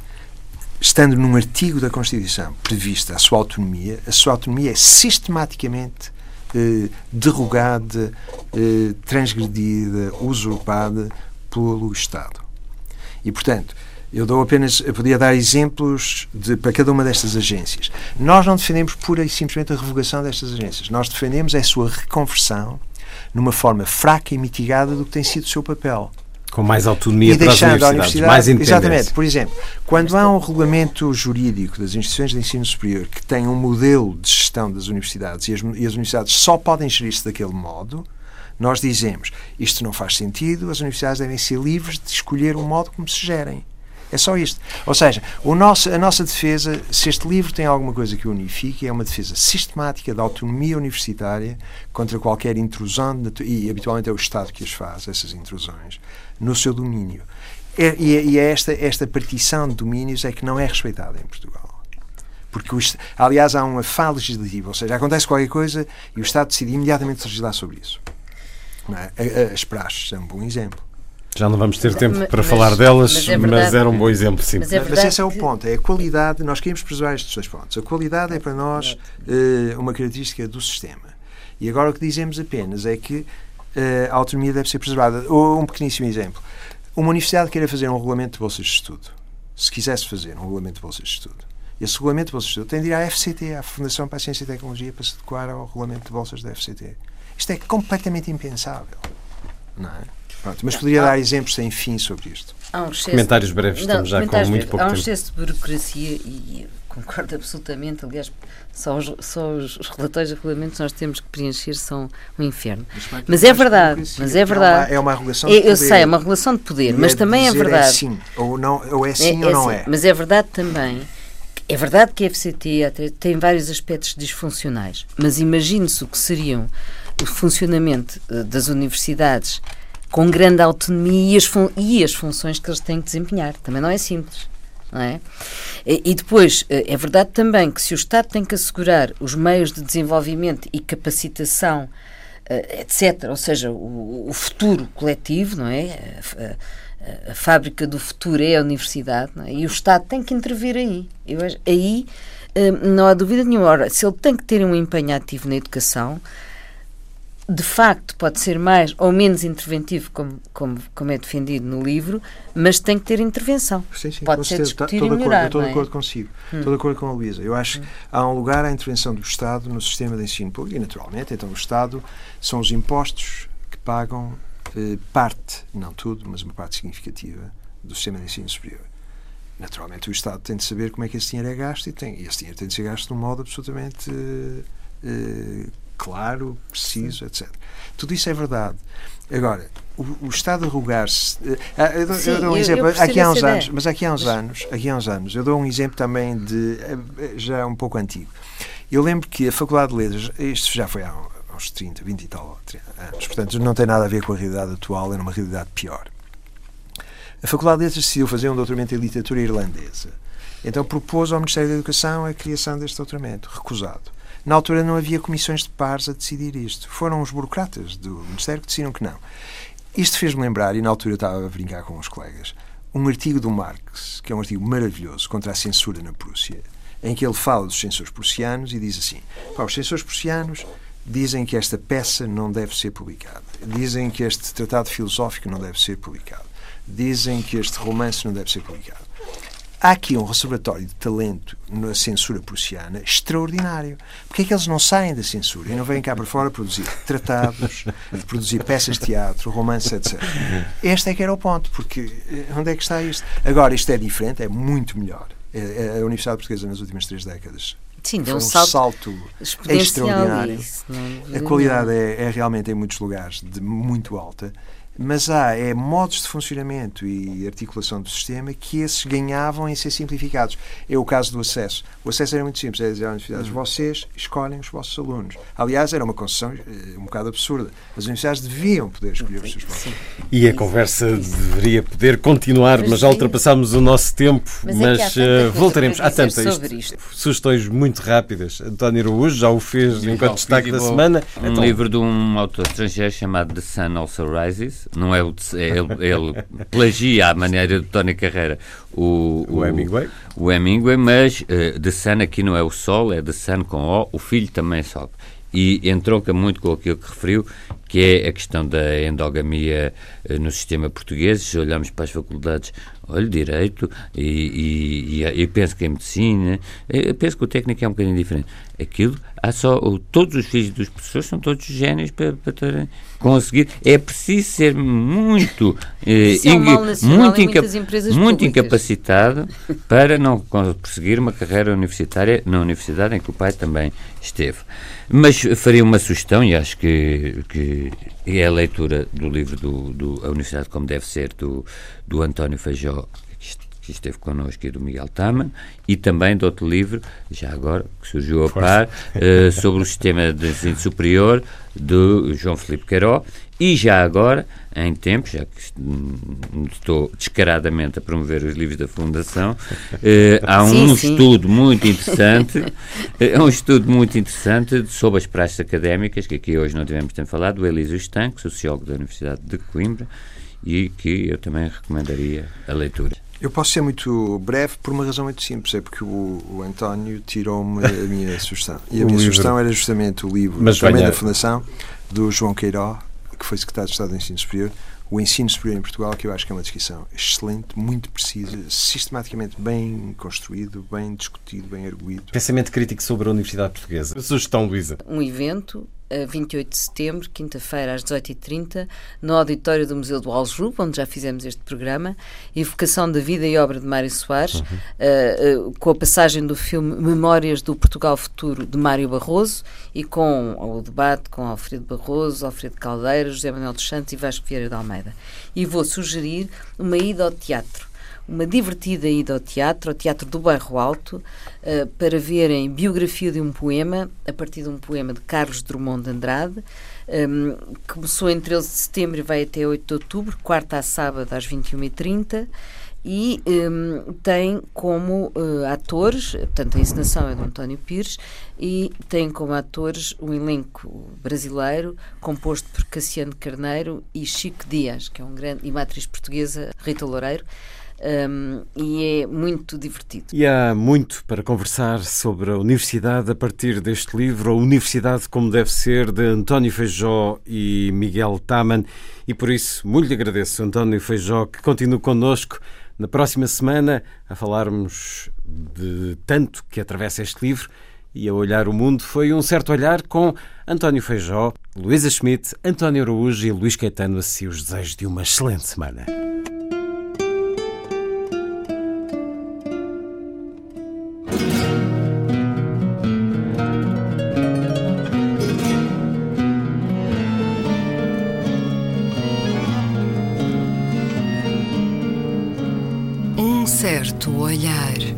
S4: estando num artigo da Constituição prevista a sua autonomia, a sua autonomia é sistematicamente eh, derrogada, eh, transgredida, usurpada pelo Estado. E, portanto, eu dou apenas, eu podia dar exemplos de, para cada uma destas agências. Nós não defendemos pura e simplesmente a revogação destas agências. Nós defendemos a sua reconversão numa forma fraca e mitigada do que tem sido o seu papel.
S1: Com mais autonomia e para as universidades, universidade, mais independência.
S4: Exatamente. Por exemplo, quando há um regulamento jurídico das instituições de ensino superior que tem um modelo de gestão das universidades e as, e as universidades só podem gerir-se daquele modo, nós dizemos isto não faz sentido, as universidades devem ser livres de escolher o modo como se gerem. É só isto. Ou seja, o nosso, a nossa defesa, se este livro tem alguma coisa que unifique, é uma defesa sistemática da autonomia universitária contra qualquer intrusão, e habitualmente é o Estado que as faz, essas intrusões, no seu domínio. É, e, é, e é esta, esta partição de domínios é que não é respeitada em Portugal. Porque, o, aliás, há uma fala legislativa, ou seja, acontece qualquer coisa e o Estado decide imediatamente legislar sobre isso. É? As praxes é um bom exemplo.
S1: Já não vamos ter tempo para mas, falar delas, mas, é verdade, mas, era um bom exemplo, sim.
S4: Mas, é mas esse é o ponto, é a qualidade, nós queremos preservar estes dois pontos. A qualidade é para nós uh, uma característica do sistema. E agora o que dizemos apenas é que a autonomia deve ser preservada. Um pequeníssimo exemplo. Uma universidade queira fazer um regulamento de bolsas de estudo. se quisesse fazer um regulamento de bolsas de estudo, esse regulamento de bolsas de estudo tem de ir à FCT, à Fundação para a Ciência e Tecnologia, para se adequar ao regulamento de bolsas da FCT. Isto é completamente impensável. Não é? Pronto, mas poderia dar exemplos sem fim sobre isto.
S1: Um excesso, comentários breves, estamos já com muito pouco
S3: há
S1: tempo.
S3: Há um excesso de burocracia e concordo absolutamente. Aliás, só os, só os relatórios de regulamentos nós temos que preencher são um inferno. Mas, mas é verdade. Mas é verdade.
S4: É uma, é uma regulação de
S3: poder. Eu sei, é uma regulação de poder, mas é também é verdade. É
S4: sim, ou, não, ou é sim é, ou é não sim, é.
S3: Mas é verdade também. É verdade que a FCT tem vários aspectos disfuncionais, mas imagine-se o que seriam o funcionamento eh, das universidades com grande autonomia e as, e as funções que eles têm que desempenhar. Também não é simples. É? E depois, eh, é verdade também que se o Estado tem que assegurar os meios de desenvolvimento e capacitação, eh, etc., ou seja, o, futuro coletivo, não é? A, fábrica do futuro é a universidade, é? e o Estado tem que intervir aí. Eu, aí eh, não há dúvida nenhuma. Ora, se ele tem que ter um empenho ativo na educação, de facto pode ser mais ou menos interventivo, como, como, como é defendido no livro, mas tem que ter intervenção.
S4: Sim, sim,
S3: pode ser discutir e melhorar.
S4: Estou
S3: de
S4: acordo, é? consigo, hum. estou de acordo com a Luísa. Eu acho hum. que há um lugar à intervenção do Estado no sistema de ensino público, e naturalmente, então o Estado são os impostos que pagam eh, parte, não tudo, mas uma parte significativa do sistema de ensino superior. Naturalmente, o Estado tem de saber como é que esse dinheiro é gasto e, tem, e esse dinheiro tem de ser gasto de um modo absolutamente eh, eh claro, preciso, etc. Tudo isso é verdade. Agora, o, o Estado arrugar-se. Eu, dou, Sim, eu dou um exemplo. aqui há uns anos, mas aqui há uns anos, aqui há uns anos, eu dou um exemplo também de uh, já um pouco antigo. Eu lembro que a Faculdade de Letras, isto já foi há uns 30, 20 e tal anos, portanto não tem nada a ver com a realidade atual, era uma realidade pior. A Faculdade de Letras decidiu fazer um doutoramento em literatura irlandesa. Então propôs ao Ministério da Educação a criação deste doutoramento, recusado. Na altura não havia comissões de pares a decidir isto. Foram os burocratas do Ministério que decidiram que não. Isto fez-me lembrar, e na altura estava a brincar com os colegas, um artigo do Marx, que é um artigo maravilhoso contra a censura na Prússia, em que ele fala dos censores prussianos e diz assim: os censores prussianos dizem que esta peça não deve ser publicada, dizem que este tratado filosófico não deve ser publicado, dizem que este romance não deve ser publicado há aqui um reservatório de talento na censura prussiana extraordinário. Porque é que eles não saem da censura e não vêm cá para fora produzir tratados, produzir peças de teatro, romances, etc. Este é que era o ponto, porque eh, onde é que está isto? Agora, isto é diferente, é muito melhor. É, é a Universidade Portuguesa nas últimas três décadas
S3: Sim, deu
S4: um,
S3: um salto,
S4: salto extraordinário. a qualidade é, é, realmente, em muitos lugares, de muito alta mas há é, modos de funcionamento e articulação do sistema que esses ganhavam em ser simplificados. É o caso do acesso. O acesso era muito simples, é dizer às universidades, uhum. vocês escolhem os vossos alunos. Aliás, era uma concessão eh, um bocado absurda. As universidades deviam poder escolher os seus alunos.
S1: E a conversa deveria poder continuar, mas, mas já ultrapassámos o nosso tempo, mas, mas é uh, voltaremos. Há tanta isto, isto. Sugestões muito rápidas. António Araújo já o fez enquanto destaque da semana.
S2: Um então... livro de um autor estrangeiro chamado The Sun Also Rises não é o é, ele, ele plagia à maneira de Tony Carreira o,
S1: o, o Hemingway,
S2: o Hemingway mas uh, The Sun aqui não é o Sol, é The Sun com O, o filho também sobe. E entronca muito com aquilo que referiu, que é a questão da endogamia uh, no sistema português. Se olhamos para as faculdades, olha, direito, e, e, e, penso que em medicina, eu penso que o técnico é um bocadinho diferente. Aquilo, há só, todos os filhos dos professores são todos gênios para, para terem conseguir. É preciso ser muito,
S3: eh, é um muito, inca
S2: muito incapacitado para não conseguir uma carreira universitária na universidade em que o pai também esteve. Mas faria uma sugestão, e acho que, que é a leitura do livro do, do A Universidade Como Deve Ser, do, do António Feijó, que esteve connosco, e do Miguel Tama, e também de outro livro, já agora, que surgiu a par, uh, sobre o sistema de ensino superior, do João Felipe Queiró, e já agora, em tempo, já que estou descaradamente a promover os livros da Fundação, eh, há sim, um sim. estudo muito interessante, é um estudo muito interessante sobre as praxes académicas, que aqui hoje não tivemos tempo falado, do Elísio Estanque, sociólogo da Universidade de Coimbra, e que eu também recomendaria a leitura.
S4: Eu posso ser muito breve por uma razão muito simples, é porque o, o António tirou-me a minha sugestão. E a minha sugestão era justamente o livro Mas também da Fundação, do João Queiró, que foi secretário de Estado do Ensino Superior, o ensino superior em Portugal, que eu acho que é uma descrição excelente, muito precisa, sistematicamente bem construído, bem discutido, bem arguído.
S1: Pensamento crítico sobre a Universidade Portuguesa. A sugestão, Luísa.
S3: Um evento 28 de setembro, quinta-feira, às 18h30, no auditório do Museu do Aljube, onde já fizemos este programa, Evocação da Vida e Obra de Mário Soares, uhum. uh, uh, com a passagem do filme Memórias do Portugal Futuro, de Mário Barroso, e com o debate com Alfredo Barroso, Alfredo Caldeira, José Manuel dos Santos e Vasco Vieira de Almeida. E vou sugerir uma ida ao teatro uma divertida ida ao teatro, ao Teatro do Bairro Alto, uh, para verem biografia de um poema, a partir de um poema de Carlos Drummond de Andrade. Um, começou em 13 de setembro e vai até 8 de outubro, quarta a sábado às 21h30 e um, tem como uh, atores, portanto a encenação é do António Pires, e tem como atores um elenco brasileiro composto por Cassiano Carneiro e Chico Dias, que é um grande, e uma atriz portuguesa, Rita Loureiro um, e é muito divertido.
S1: E há muito para conversar sobre a universidade a partir deste livro, A Universidade como Deve Ser, de António Feijó e Miguel Taman. E por isso, muito lhe agradeço, António Feijó, que continue connosco na próxima semana a falarmos de tanto que atravessa este livro e a olhar o mundo foi um certo olhar com António Feijó, Luísa Schmidt, António Araújo e Luís Caetano. Assim, os desejos de uma excelente semana.
S5: Certo olhar.